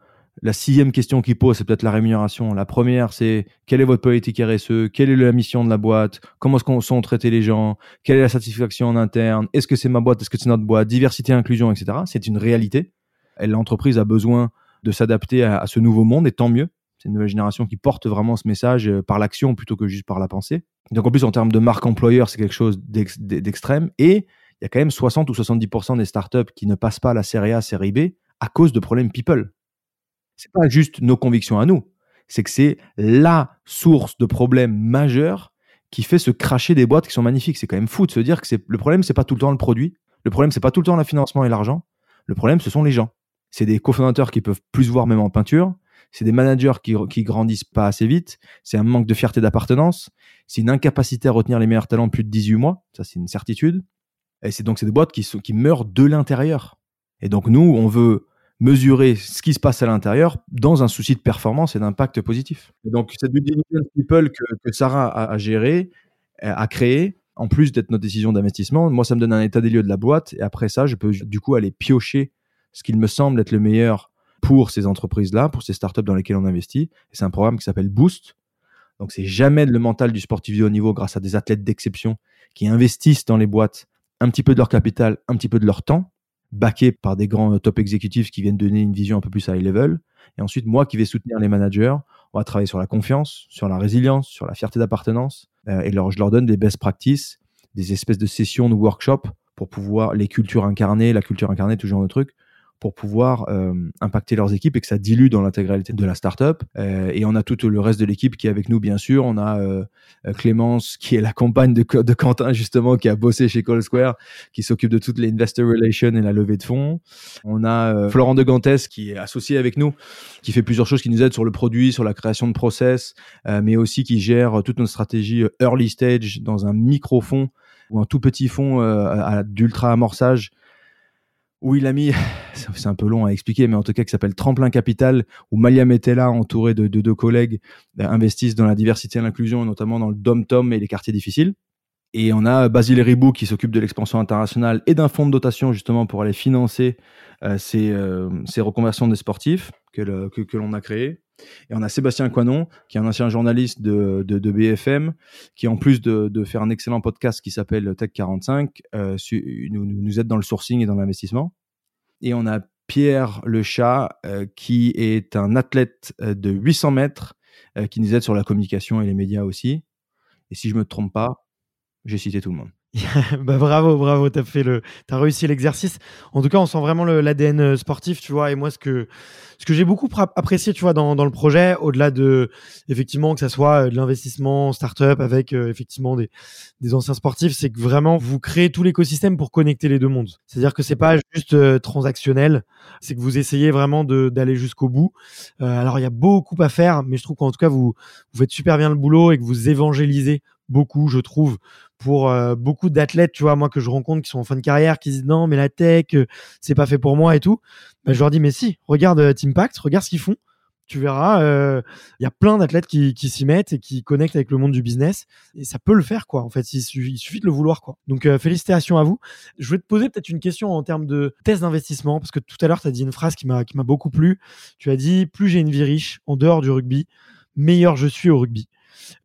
la sixième question qu'il pose, c'est peut-être la rémunération. La première, c'est quelle est votre politique RSE Quelle est la mission de la boîte? Comment sont traités les gens? Quelle est la satisfaction en interne? Est-ce que c'est ma boîte? Est-ce que c'est notre boîte? Diversité, inclusion, etc. C'est une réalité. L'entreprise a besoin de s'adapter à, à ce nouveau monde, et tant mieux. C'est une nouvelle génération qui porte vraiment ce message par l'action plutôt que juste par la pensée. Donc en plus, en termes de marque employeur, c'est quelque chose d'extrême. Et il y a quand même 60 ou 70% des startups qui ne passent pas la série A, série B à cause de problèmes people. C'est pas juste nos convictions à nous. C'est que c'est la source de problèmes majeurs qui fait se cracher des boîtes qui sont magnifiques. C'est quand même fou de se dire que le problème, c'est pas tout le temps le produit. Le problème, c'est pas tout le temps le financement et l'argent. Le problème, ce sont les gens. C'est des cofondateurs qui peuvent plus voir même en peinture c'est des managers qui, qui grandissent pas assez vite, c'est un manque de fierté d'appartenance, c'est une incapacité à retenir les meilleurs talents plus de 18 mois, ça c'est une certitude. Et c'est donc des boîtes qui, sont, qui meurent de l'intérieur. Et donc nous, on veut mesurer ce qui se passe à l'intérieur dans un souci de performance et d'impact positif. Et donc cette due diligence people que, que Sarah a, a géré, a créé, en plus d'être notre décision d'investissement, moi ça me donne un état des lieux de la boîte et après ça, je peux du coup aller piocher ce qu'il me semble être le meilleur pour ces entreprises-là, pour ces startups dans lesquelles on investit. C'est un programme qui s'appelle Boost. Donc, c'est jamais le mental du sportif de haut niveau grâce à des athlètes d'exception qui investissent dans les boîtes un petit peu de leur capital, un petit peu de leur temps, backés par des grands top exécutifs qui viennent donner une vision un peu plus high level. Et ensuite, moi qui vais soutenir les managers, on va travailler sur la confiance, sur la résilience, sur la fierté d'appartenance. Euh, et je leur donne des best practices, des espèces de sessions de workshops pour pouvoir les cultures incarnées, la culture incarnée, tout genre de trucs, pour pouvoir euh, impacter leurs équipes et que ça dilue dans l'intégralité de la startup. Euh, et on a tout le reste de l'équipe qui est avec nous, bien sûr. On a euh, Clémence, qui est la compagne de, Quentin, justement, qui a bossé chez Call Square, qui s'occupe de toutes les investor relations et la levée de fonds. On a Florent de Gantes, qui est associé avec nous, qui fait plusieurs choses, qui nous aide sur le produit, sur la création de process, mais aussi qui gère toute notre stratégie early stage dans un micro-fonds ou un tout petit fonds d'ultra amorçage où il a mis, c'est un peu long à expliquer, mais en tout cas qui s'appelle Tremplin Capital, où Malia Metella, entouré de, deux collègues, euh, investissent dans la diversité et l'inclusion, notamment dans le dom-tom et les quartiers difficiles. Et on a Basile Ribou qui s'occupe de l'expansion internationale et d'un fonds de dotation justement pour aller financer euh, ces, euh, reconversions des sportifs que, que l'on a créé. Et on a Sébastien Coinon, qui est un ancien journaliste de, BFM, qui en plus de, faire un excellent podcast qui s'appelle Tech 45, euh, nous, aide dans le sourcing et dans l'investissement. Et on a Pierre Le Chat, euh, qui est un athlète euh, de 800 mètres, qui nous aide sur la communication et les médias aussi. Et si je me trompe pas, j'ai cité tout le monde. bah bravo, bravo, t'as fait le, t'as réussi l'exercice. En tout cas, on sent vraiment l'ADN euh, sportif, tu vois. Et moi, ce que, ce que j'ai beaucoup apprécié, tu vois, dans, dans le projet, au-delà de, effectivement, que ça soit euh, de l'investissement start-up avec euh, effectivement des, des anciens sportifs, c'est que vraiment vous créez tout l'écosystème pour connecter les deux mondes. C'est-à-dire que c'est pas juste transactionnel, c'est que vous essayez vraiment d'aller jusqu'au bout. alors il y a beaucoup à faire, mais je trouve qu'en tout cas vous, vous faites super bien le boulot et que vous évangélisez beaucoup, je trouve, pour euh, beaucoup d'athlètes, tu vois, moi que je rencontre qui sont en fin de carrière, qui disent non, mais la tech, euh, c'est pas fait pour moi et tout. Ben, je leur dis, mais si, regarde euh, Teampact, regarde ce qu'ils font. Tu verras, il y a plein d'athlètes qui, qui s'y mettent et qui connectent avec le monde du business. Et ça peut le faire, quoi. En fait, il suffit, de le vouloir, quoi. Donc, félicitations à vous. Je vais te poser peut-être une question en termes de test d'investissement, parce que tout à l'heure, tu as dit une phrase qui m'a beaucoup plu. Tu as dit, plus j'ai une vie riche en dehors du rugby, meilleur je suis au rugby.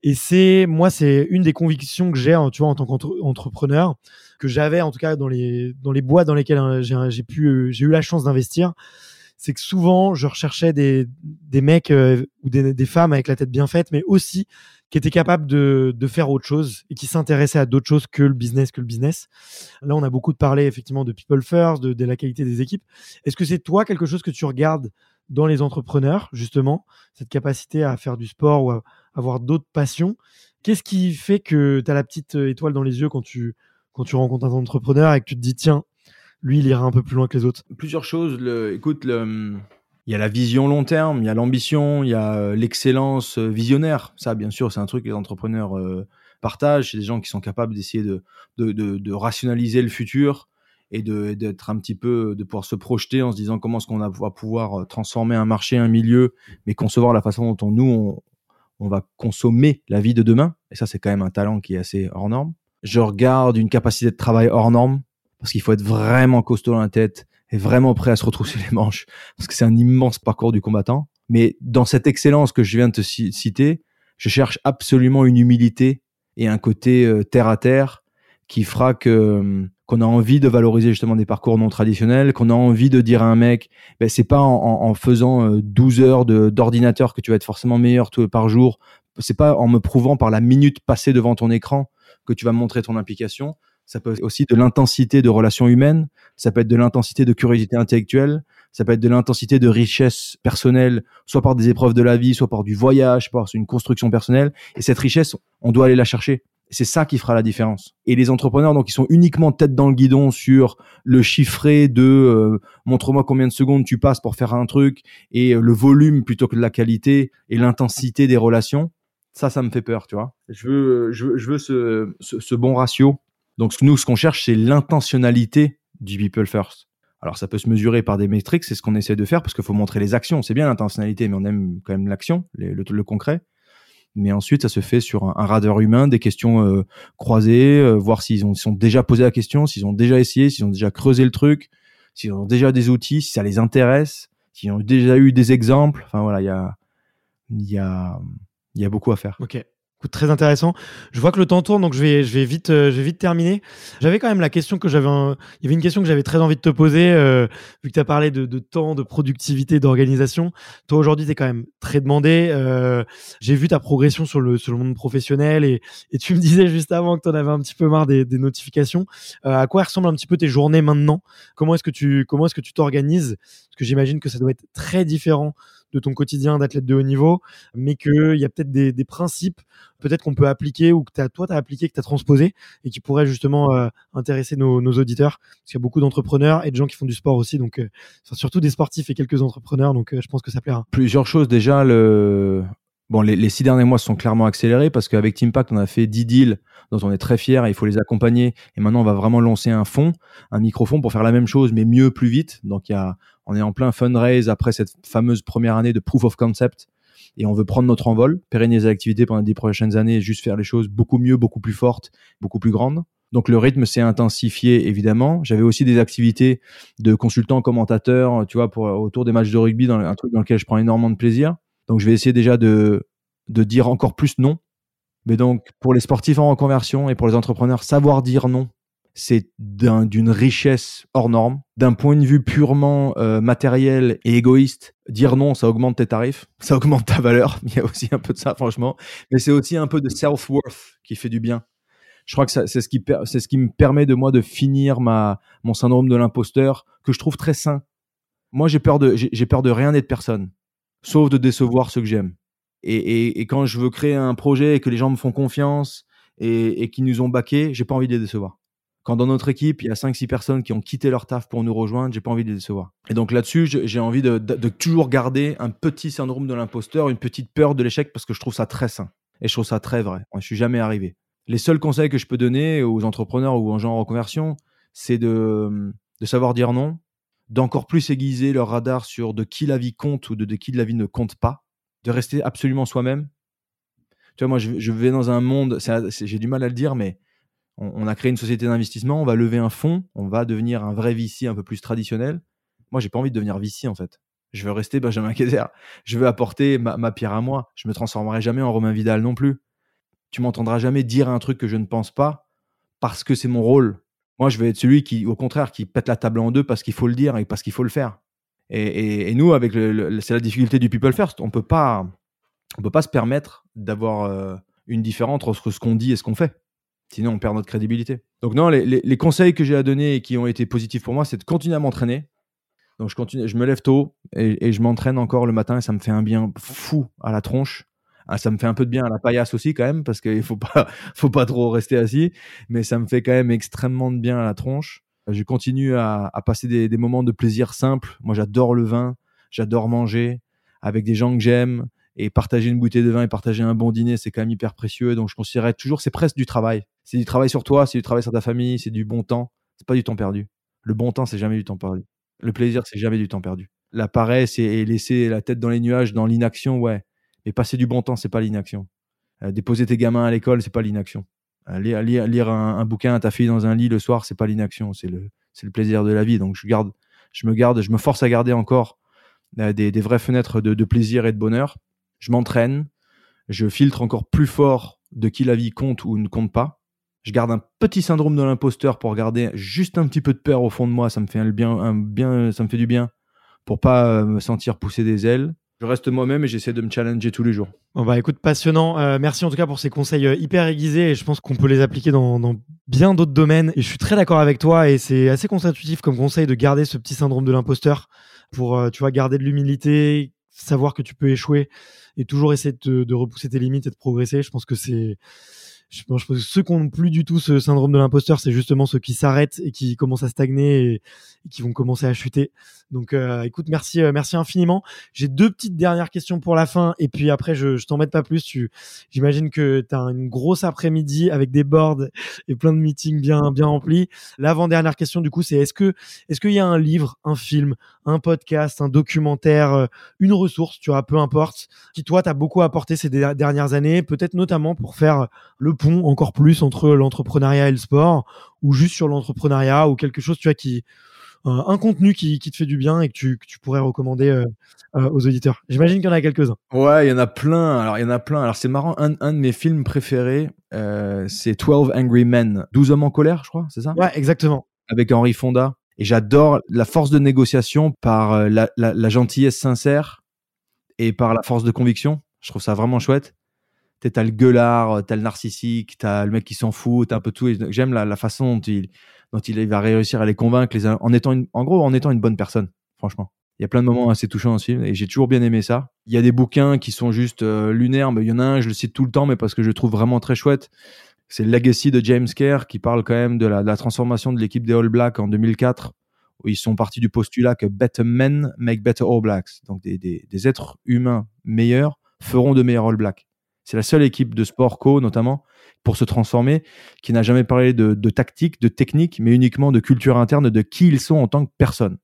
Et c'est, moi, c'est une des convictions que j'ai, hein, tu vois, en tant qu'entrepreneur, que j'avais en tout cas dans les, dans les boîtes dans lesquelles hein, j'ai pu, euh, j'ai eu la chance d'investir. C'est que souvent, je recherchais des, des mecs euh, ou des, des, femmes avec la tête bien faite, mais aussi qui étaient capables de, de faire autre chose et qui s'intéressaient à d'autres choses que le business, que le business. Là, on a beaucoup parlé effectivement de people first, de la qualité des équipes. Est-ce que c'est toi quelque chose que tu regardes dans les entrepreneurs, justement, cette capacité à faire du sport ou à avoir d'autres passions. Qu'est-ce qui fait que tu as la petite euh, étoile dans les yeux quand tu, quand tu rencontres un entrepreneur et que tu te dis, tiens, lui, il ira un peu plus loin que les autres? Plusieurs choses. Le, écoute, il y a la vision long terme, il y a l'ambition, il y a euh, l'excellence euh, visionnaire. Ça, bien sûr, c'est un truc que les entrepreneurs partagent. C'est des gens qui sont capables d'essayer de, de, de, de, rationaliser le futur et d'être un petit peu, de pouvoir se projeter en se disant comment est-ce qu'on va pouvoir transformer un marché, un milieu, mais concevoir la façon dont on, nous, on, on va consommer la vie de demain. Et ça, c'est quand même un talent qui est assez hors norme. Je regarde une capacité de travail hors norme parce qu'il faut être vraiment costaud dans la tête et vraiment prêt à se retrousser les manches parce que c'est un immense parcours du combattant. Mais dans cette excellence que je viens de te citer, je cherche absolument une humilité et un côté euh, terre à terre qui fera que hum, qu'on a envie de valoriser justement des parcours non traditionnels, qu'on a envie de dire à un mec, ben, c'est pas en, faisant 12 euh, heures d'ordinateur que tu vas être forcément meilleur tout, par jour. C'est pas en me prouvant par la minute passée devant ton écran que tu vas montrer ton implication. Ça peut être aussi de l'intensité de relations humaines, ça peut être de l'intensité de curiosité intellectuelle, ça peut être de l'intensité de richesse personnelle, soit par des épreuves de la vie, soit par du voyage, par une construction personnelle. Et cette richesse, on doit aller la chercher. C'est ça qui fera la différence. Et les entrepreneurs, donc, ils sont uniquement tête dans le guidon sur le chiffré de euh, montre-moi combien de secondes tu passes pour faire un truc et euh, le volume plutôt que la qualité et l'intensité des relations. Ça, ça me fait peur, tu vois. Je veux, veux, je veux ce, bon ratio. Donc, nous, ce qu'on cherche, c'est l'intentionnalité du people first. Alors, ça peut se mesurer par des métriques, c'est ce qu'on essaie de faire parce qu'il faut montrer les actions. C'est bien l'intentionnalité, mais on aime quand même l'action, le concret mais ensuite ça se fait sur un, radar humain, des questions euh, croisées, euh, voir s'ils ont sont déjà posé la question, s'ils ont déjà essayé, s'ils ont déjà creusé le truc, s'ils ont déjà des outils, si ça les intéresse, s'ils ont déjà eu des exemples. Enfin voilà, il y a y a y a beaucoup à faire. Ok, très intéressant. Je vois que le temps tourne, donc je vais, je vais vite, euh, je vais vite terminer. J'avais quand même la question que j'avais, il y avait une question que j'avais très envie de te poser, euh, vu que tu as parlé de, de, temps, de productivité, d'organisation. Toi aujourd'hui, tu es quand même très demandé. Euh, J'ai vu ta progression sur le, sur le monde professionnel et, et tu me disais juste avant que tu en avais un petit peu marre des, des notifications. Euh, à quoi ressemblent un petit peu tes journées maintenant? Comment est-ce que tu, comment est-ce que tu t'organises? Parce que j'imagine que ça doit être très différent de ton quotidien d'athlète de haut niveau, mais qu'il y a peut-être des, principes peut-être qu'on peut appliquer ou que as, toi tu as appliqué, que tu as transposé et qui pourraient justement euh, intéresser nos, auditeurs. Parce qu'il y a beaucoup d'entrepreneurs et de gens qui font du sport aussi, donc euh, surtout des sportifs et quelques entrepreneurs, donc euh, je pense que ça plaira. Plusieurs choses déjà, le... Bon, les, six derniers mois sont clairement accélérés parce qu'avec Teampact, on a fait 10 deals dont on est très fier et il faut les accompagner. Et maintenant, on va vraiment lancer un fonds, un microfond pour faire la même chose, mais mieux, plus vite. Donc, il y a, on est en plein fundraise après cette fameuse première année de proof of concept et on veut prendre notre envol, pérenniser l'activité pendant les prochaines années et juste faire les choses beaucoup mieux, beaucoup plus fortes, beaucoup plus grandes. Donc le rythme s'est intensifié évidemment. J'avais aussi des activités de consultant, commentateur, tu vois, autour des matchs de rugby, dans un truc dans lequel je prends énormément de plaisir. Donc je vais essayer déjà de de dire encore plus non. Mais donc pour les sportifs en reconversion et pour les entrepreneurs, savoir dire non, c'est d'une richesse hors norme. D'un point de vue purement euh, matériel et égoïste, dire non, ça augmente tes tarifs, ça augmente ta valeur. Il y a aussi un peu de ça, franchement. Mais c'est aussi un peu de self-worth qui fait du bien. Je crois que c'est ce qui me permet de moi de finir ma mon syndrome de l'imposteur que je trouve très sain. Moi, j'ai peur de j'ai peur de rien et de personne, sauf de décevoir ceux que j'aime. Et, quand je veux créer un projet et que les gens me font confiance et, et qui nous ont baqués, j'ai pas envie de les décevoir. Quand dans notre équipe, il y a 5-6 personnes qui ont quitté leur taf pour nous rejoindre, j'ai pas envie de les décevoir. Et donc là-dessus, j'ai envie de, toujours garder un petit syndrome de l'imposteur, une petite peur de l'échec parce que je trouve ça très sain. Et je trouve ça très vrai. Je suis jamais arrivé. Les seuls conseils que je peux donner aux entrepreneurs ou aux gens en reconversion, c'est de, de savoir dire non, d'encore plus aiguiser leur radar sur de qui la vie compte ou de, de qui la vie ne compte pas, de rester absolument soi-même. Tu vois, moi, je, je vais dans un monde, j'ai du mal à le dire, mais on, a créé une société d'investissement, on va lever un fonds, on va devenir un vrai VC un peu plus traditionnel. Moi, j'ai pas envie de devenir VC en fait. Je veux rester Benjamin Kaiser. Je veux apporter ma, pierre à moi. Je me transformerai jamais en Romain Vidal non plus. Tu m'entendras jamais dire un truc que je ne pense pas parce que c'est mon rôle. Moi, je vais être celui qui, au contraire, qui pète la table en deux parce qu'il faut le dire et parce qu'il faut le faire. Et, nous, avec c'est la difficulté du people first. On peut pas, on peut pas se permettre d'avoir euh, une différence entre ce qu'on dit et ce qu'on fait. Sinon, on perd notre crédibilité. Donc non, les, conseils que j'ai à donner et qui ont été positifs pour moi, c'est de continuer à m'entraîner. Donc je continue, je me lève tôt et, je m'entraîne encore le matin et ça me fait un bien fou à la tronche. Ah, ça me fait un peu de bien à la paillasse aussi quand même parce qu'il faut pas, faut pas trop rester assis, mais ça me fait quand même extrêmement de bien à la tronche. Je continue à, passer des, des, moments de plaisir simples. Moi, j'adore le vin, j'adore manger avec des gens que j'aime et partager une bouteille de vin et partager un bon dîner, c'est quand même hyper précieux. Donc je considérerais toujours, c'est presque du travail. C'est du travail sur toi, c'est du travail sur ta famille, c'est du bon temps. C'est pas du temps perdu. Le bon temps, c'est jamais du temps perdu. Le plaisir, c'est jamais du temps perdu. La paresse et laisser la tête dans les nuages, dans l'inaction, ouais. Mais passer du bon temps, c'est pas l'inaction. Euh, déposer tes gamins à l'école, c'est pas l'inaction. Euh, lire, un, bouquin à ta fille dans un lit le soir, c'est pas l'inaction, c'est le, plaisir de la vie. Donc je garde, je me garde, je me force à garder encore euh, des, vraies fenêtres de plaisir et de bonheur je m'entraîne, je filtre encore plus fort de qui la vie compte ou ne compte pas. Je garde un petit syndrome de l'imposteur pour garder juste un petit peu de peur au fond de moi, ça me fait un bien, du bien pour pas euh, me sentir pousser des ailes. Je reste moi-même et j'essaie de me challenger tous les jours. Bon bah écoute, passionnant. Euh, merci en tout cas pour ces conseils euh, hyper aiguisés et je pense qu'on peut les appliquer dans, bien d'autres domaines. Je suis très d'accord avec toi et c'est assez contre-intuitif comme conseil de garder ce petit syndrome de l'imposteur pour, tu garder de l'humilité, savoir que tu peux échouer et toujours essayer de, de, repousser tes limites et de progresser. Je pense que c'est je pense que ceux qui n'ont plus du tout ce syndrome de l'imposteur, c'est justement ceux qui s'arrêtent et qui commencent à stagner et, qui vont commencer à chuter. Donc, euh, écoute, merci, euh, merci infiniment. J'ai deux petites dernières questions pour la fin et puis après, je, je t'embête pas plus. J'imagine que tu as une grosse après-midi avec des boards et plein de meetings bien, bien remplis. L'avant-dernière question, du coup, c'est est-ce que, est-ce qu'il y a un livre, un film, un podcast, un documentaire, euh, une ressource, tu vois, peu importe, qui toi t'a beaucoup apporté ces dernières années, peut-être notamment pour faire le pont encore plus entre l'entrepreneuriat et le sport, ou juste sur l'entrepreneuriat, ou quelque chose, tu vois, qui un, un contenu qui, qui, te fait du bien et que tu, que tu pourrais recommander euh, euh, aux auditeurs J'imagine qu'il y en a quelques-uns. Ouais, il y en a plein. Alors, il y en a plein. Alors, c'est marrant. Un, un, de mes films préférés, euh, c'est 12 Angry Men. 12 hommes en colère, je crois, c'est ça? Ouais, exactement. Avec Henry Fonda. Et j'adore la force de négociation par euh, la, la, la, gentillesse sincère et par la force de conviction. Je trouve ça vraiment chouette. T'as le gueulard, t'as le narcissique, t'as le mec qui s'en fout, t'as un peu tout. J'aime la, façon dont il, va réussir à les convaincre, en étant une, en gros, en étant une bonne personne, franchement. Il y a plein de moments assez touchants dans ce film et j'ai toujours bien aimé ça. Il y a des bouquins qui sont juste euh, lunaires, mais il y en a un, je le cite tout le temps, mais parce que je le trouve vraiment très chouette. C'est Legacy de James Kerr qui parle quand même de la, transformation de l'équipe des All Blacks en 2004, où ils sont partis du postulat que better men make better All Blacks. Donc des êtres humains meilleurs feront de meilleurs All Blacks. C'est la seule équipe de sport co, notamment, pour se transformer, qui n'a jamais parlé de, tactique, de technique, mais uniquement de culture interne, de qui ils sont en tant que personne.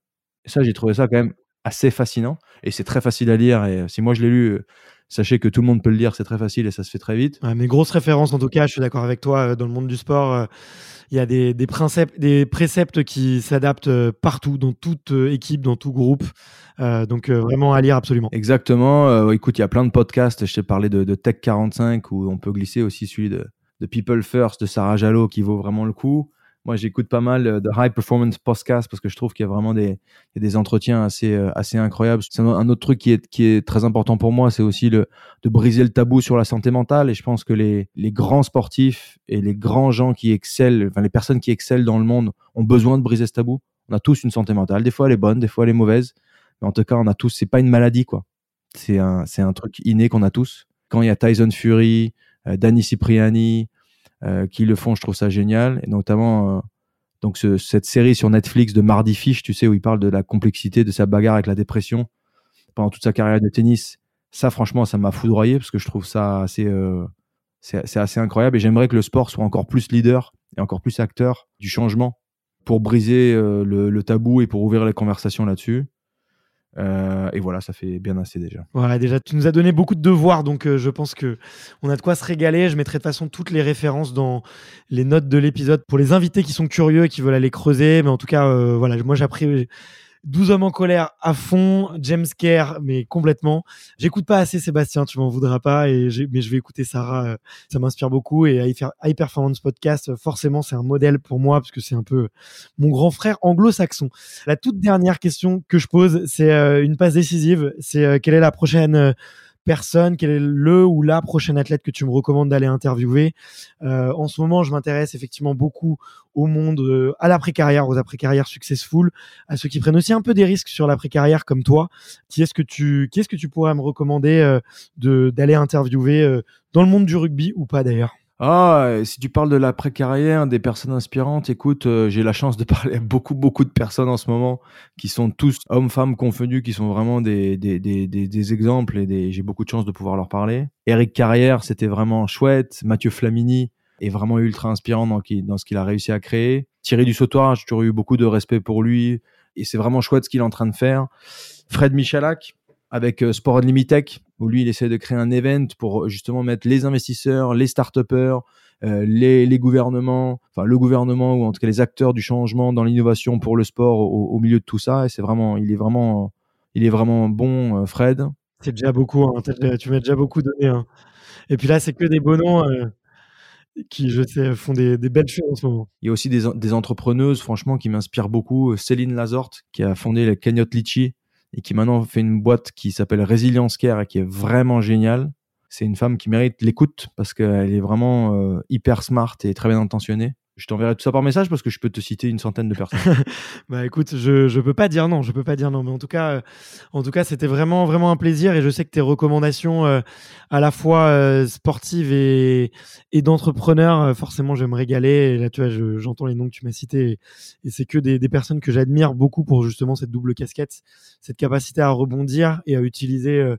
Et ça, j'ai trouvé ça quand même assez fascinant. Et c'est très facile à lire. Et si moi je l'ai lu, sachez que tout le monde peut le lire, c'est très facile et ça se fait très vite. Ouais, mais grosse référence en tout cas, je suis d'accord avec toi, dans le monde du sport, il y a des, des, préceptes, des préceptes qui s'adaptent partout, dans toute équipe, dans tout groupe. Euh, donc vraiment à lire absolument. Exactement. Euh, écoute, il y a plein de podcasts. Je t'ai parlé de, de, Tech 45 où on peut glisser aussi celui de, de People First de Sarah Jalot qui vaut vraiment le coup. Moi, j'écoute pas mal de High Performance Podcast parce que je trouve qu'il y a vraiment des, des entretiens assez, assez incroyables. C'est un autre truc qui est, qui est très important pour moi, c'est aussi le, de briser le tabou sur la santé mentale. Et je pense que les, les grands sportifs et les grands gens qui excellent, enfin les personnes qui excellent dans le monde ont besoin de briser ce tabou. On a tous une santé mentale. Des fois, elle est bonne, des fois, elle est mauvaise. Mais en tout cas, on a tous, c'est pas une maladie, quoi. C'est un, c'est un truc inné qu'on a tous. Quand il y a Tyson Fury, euh, Danny Cipriani, euh, qui le font, je trouve ça génial. Et notamment, euh, donc ce, cette série sur Netflix de Mardy Fish, tu sais, où il parle de la complexité de sa bagarre avec la dépression pendant toute sa carrière de tennis. Ça, franchement, ça m'a foudroyé parce que je trouve ça assez, euh, c'est assez incroyable. Et j'aimerais que le sport soit encore plus leader et encore plus acteur du changement pour briser euh, le, le, tabou et pour ouvrir les conversations là-dessus. Euh, et voilà, ça fait bien assez déjà. Voilà, déjà, tu nous as donné beaucoup de devoirs, donc euh, je pense que on a de quoi se régaler. Je mettrai de toute façon toutes les références dans les notes de l'épisode pour les invités qui sont curieux et qui veulent aller creuser. Mais en tout cas, euh, voilà, moi j'ai appris 12 hommes en colère à fond, James Kerr, mais complètement. J'écoute pas assez Sébastien, tu m'en voudras pas, et mais je vais écouter Sarah, euh, ça m'inspire beaucoup. Et High Performance Podcast, forcément, c'est un modèle pour moi, parce que c'est un peu mon grand frère anglo-saxon. La toute dernière question que je pose, c'est euh, une passe décisive, c'est euh, quelle est la prochaine personne, quel est le ou la prochaine athlète que tu me recommandes d'aller interviewer. Euh, en ce moment, je m'intéresse effectivement beaucoup au monde, euh, à l'après-carrière, aux après-carrières successful, à ceux qui prennent aussi un peu des risques sur l'après-carrière comme toi. Qui est-ce que tu, qui est-ce que tu pourrais me recommander euh, d'aller interviewer euh, dans le monde du rugby ou pas d'ailleurs? Ah, si tu parles de l'après-carrière, des personnes inspirantes, écoute, euh, j'ai la chance de parler à beaucoup, beaucoup de personnes en ce moment qui sont tous hommes, femmes confondus, qui sont vraiment des, des, des, des, des exemples et j'ai beaucoup de chance de pouvoir leur parler. Eric Carrière, c'était vraiment chouette. Mathieu Flamini est vraiment ultra inspirant dans, qui, dans ce qu'il a réussi à créer. Thierry Dussautoir, j'ai toujours eu beaucoup de respect pour lui et c'est vraiment chouette ce qu'il est en train de faire. Fred Michalak, avec euh, Sport Unlimited, où lui, il essaie de créer un event pour justement mettre les investisseurs, les start-upers, euh, les, les, gouvernements, enfin le gouvernement ou en tout cas les acteurs du changement dans l'innovation pour le sport au, au, milieu de tout ça. Et c'est vraiment, il est vraiment, il est vraiment bon, euh, Fred. C'est déjà beaucoup. Hein. Tu m'as déjà beaucoup donné. Hein. Et puis là, c'est que des bonhommes euh, qui, je sais, font des, des, belles choses en ce moment. Il y a aussi des, des entrepreneuses, franchement, qui m'inspirent beaucoup. Céline Lazorte, qui a fondé la Cagnotte Litchi, et qui maintenant fait une boîte qui s'appelle Resilience Care et qui est vraiment géniale. C'est une femme qui mérite l'écoute parce qu'elle est vraiment euh, hyper smart et très bien intentionnée. Je t'enverrai tout ça par message parce que je peux te citer une centaine de personnes. bah écoute, je je peux pas dire non, je peux pas dire non, mais en tout cas, euh, en tout cas, c'était vraiment vraiment un plaisir et je sais que tes recommandations euh, à la fois euh, sportives et et d'entrepreneurs, forcément, je vais me régaler. Et là, tu vois, j'entends les noms que tu m'as cités et, c'est que des, des personnes que j'admire beaucoup pour justement cette double casquette, cette capacité à rebondir et à utiliser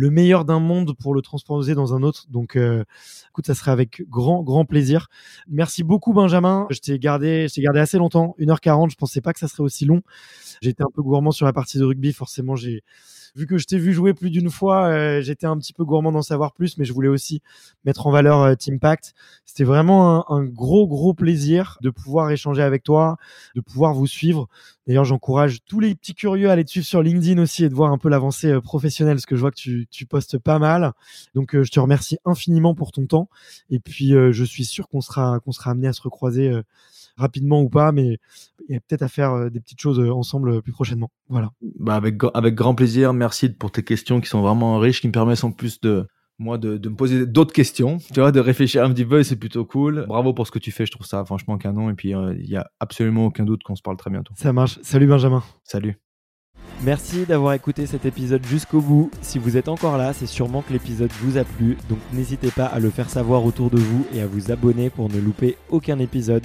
le meilleur d'un monde pour le transposer dans un autre. Donc, euh, écoute, ça serait avec grand, grand plaisir. Merci beaucoup, Benjamin. Je t'ai gardé, je t'ai gardé assez longtemps, 1h40. Je pensais pas que ça serait aussi long. J'étais un peu gourmand sur la partie de rugby. Forcément, j'ai, vu que je t'ai vu jouer plus d'une fois, euh, j'étais un petit peu gourmand d'en savoir plus, mais je voulais aussi mettre en valeur euh, Teampact. C'était vraiment un, un, gros, gros plaisir de pouvoir échanger avec toi, de pouvoir vous suivre D'ailleurs, j'encourage tous les petits curieux à aller te suivre sur LinkedIn aussi et de voir un peu l'avancée professionnelle, parce que je vois que tu, tu postes pas mal. Donc, je te remercie infiniment pour ton temps. Et puis, je suis sûr qu'on sera, qu'on sera amené à se recroiser rapidement ou pas, mais il y a peut-être à faire des petites choses ensemble plus prochainement. Voilà. Bah avec, avec grand plaisir. Merci pour tes questions qui sont vraiment riches, qui me permettent en plus de, moi de, de me poser d'autres questions, tu vois, de réfléchir un petit peu c'est plutôt cool. Bravo pour ce que tu fais, je trouve ça franchement canon et puis il y a absolument aucun doute qu'on se parle très bientôt. Ça marche. Salut Benjamin. Salut. Merci d'avoir écouté cet épisode jusqu'au bout. Si vous êtes encore là, c'est sûrement que l'épisode vous a plu, donc n'hésitez pas à le faire savoir autour de vous et à vous abonner pour ne louper aucun épisode.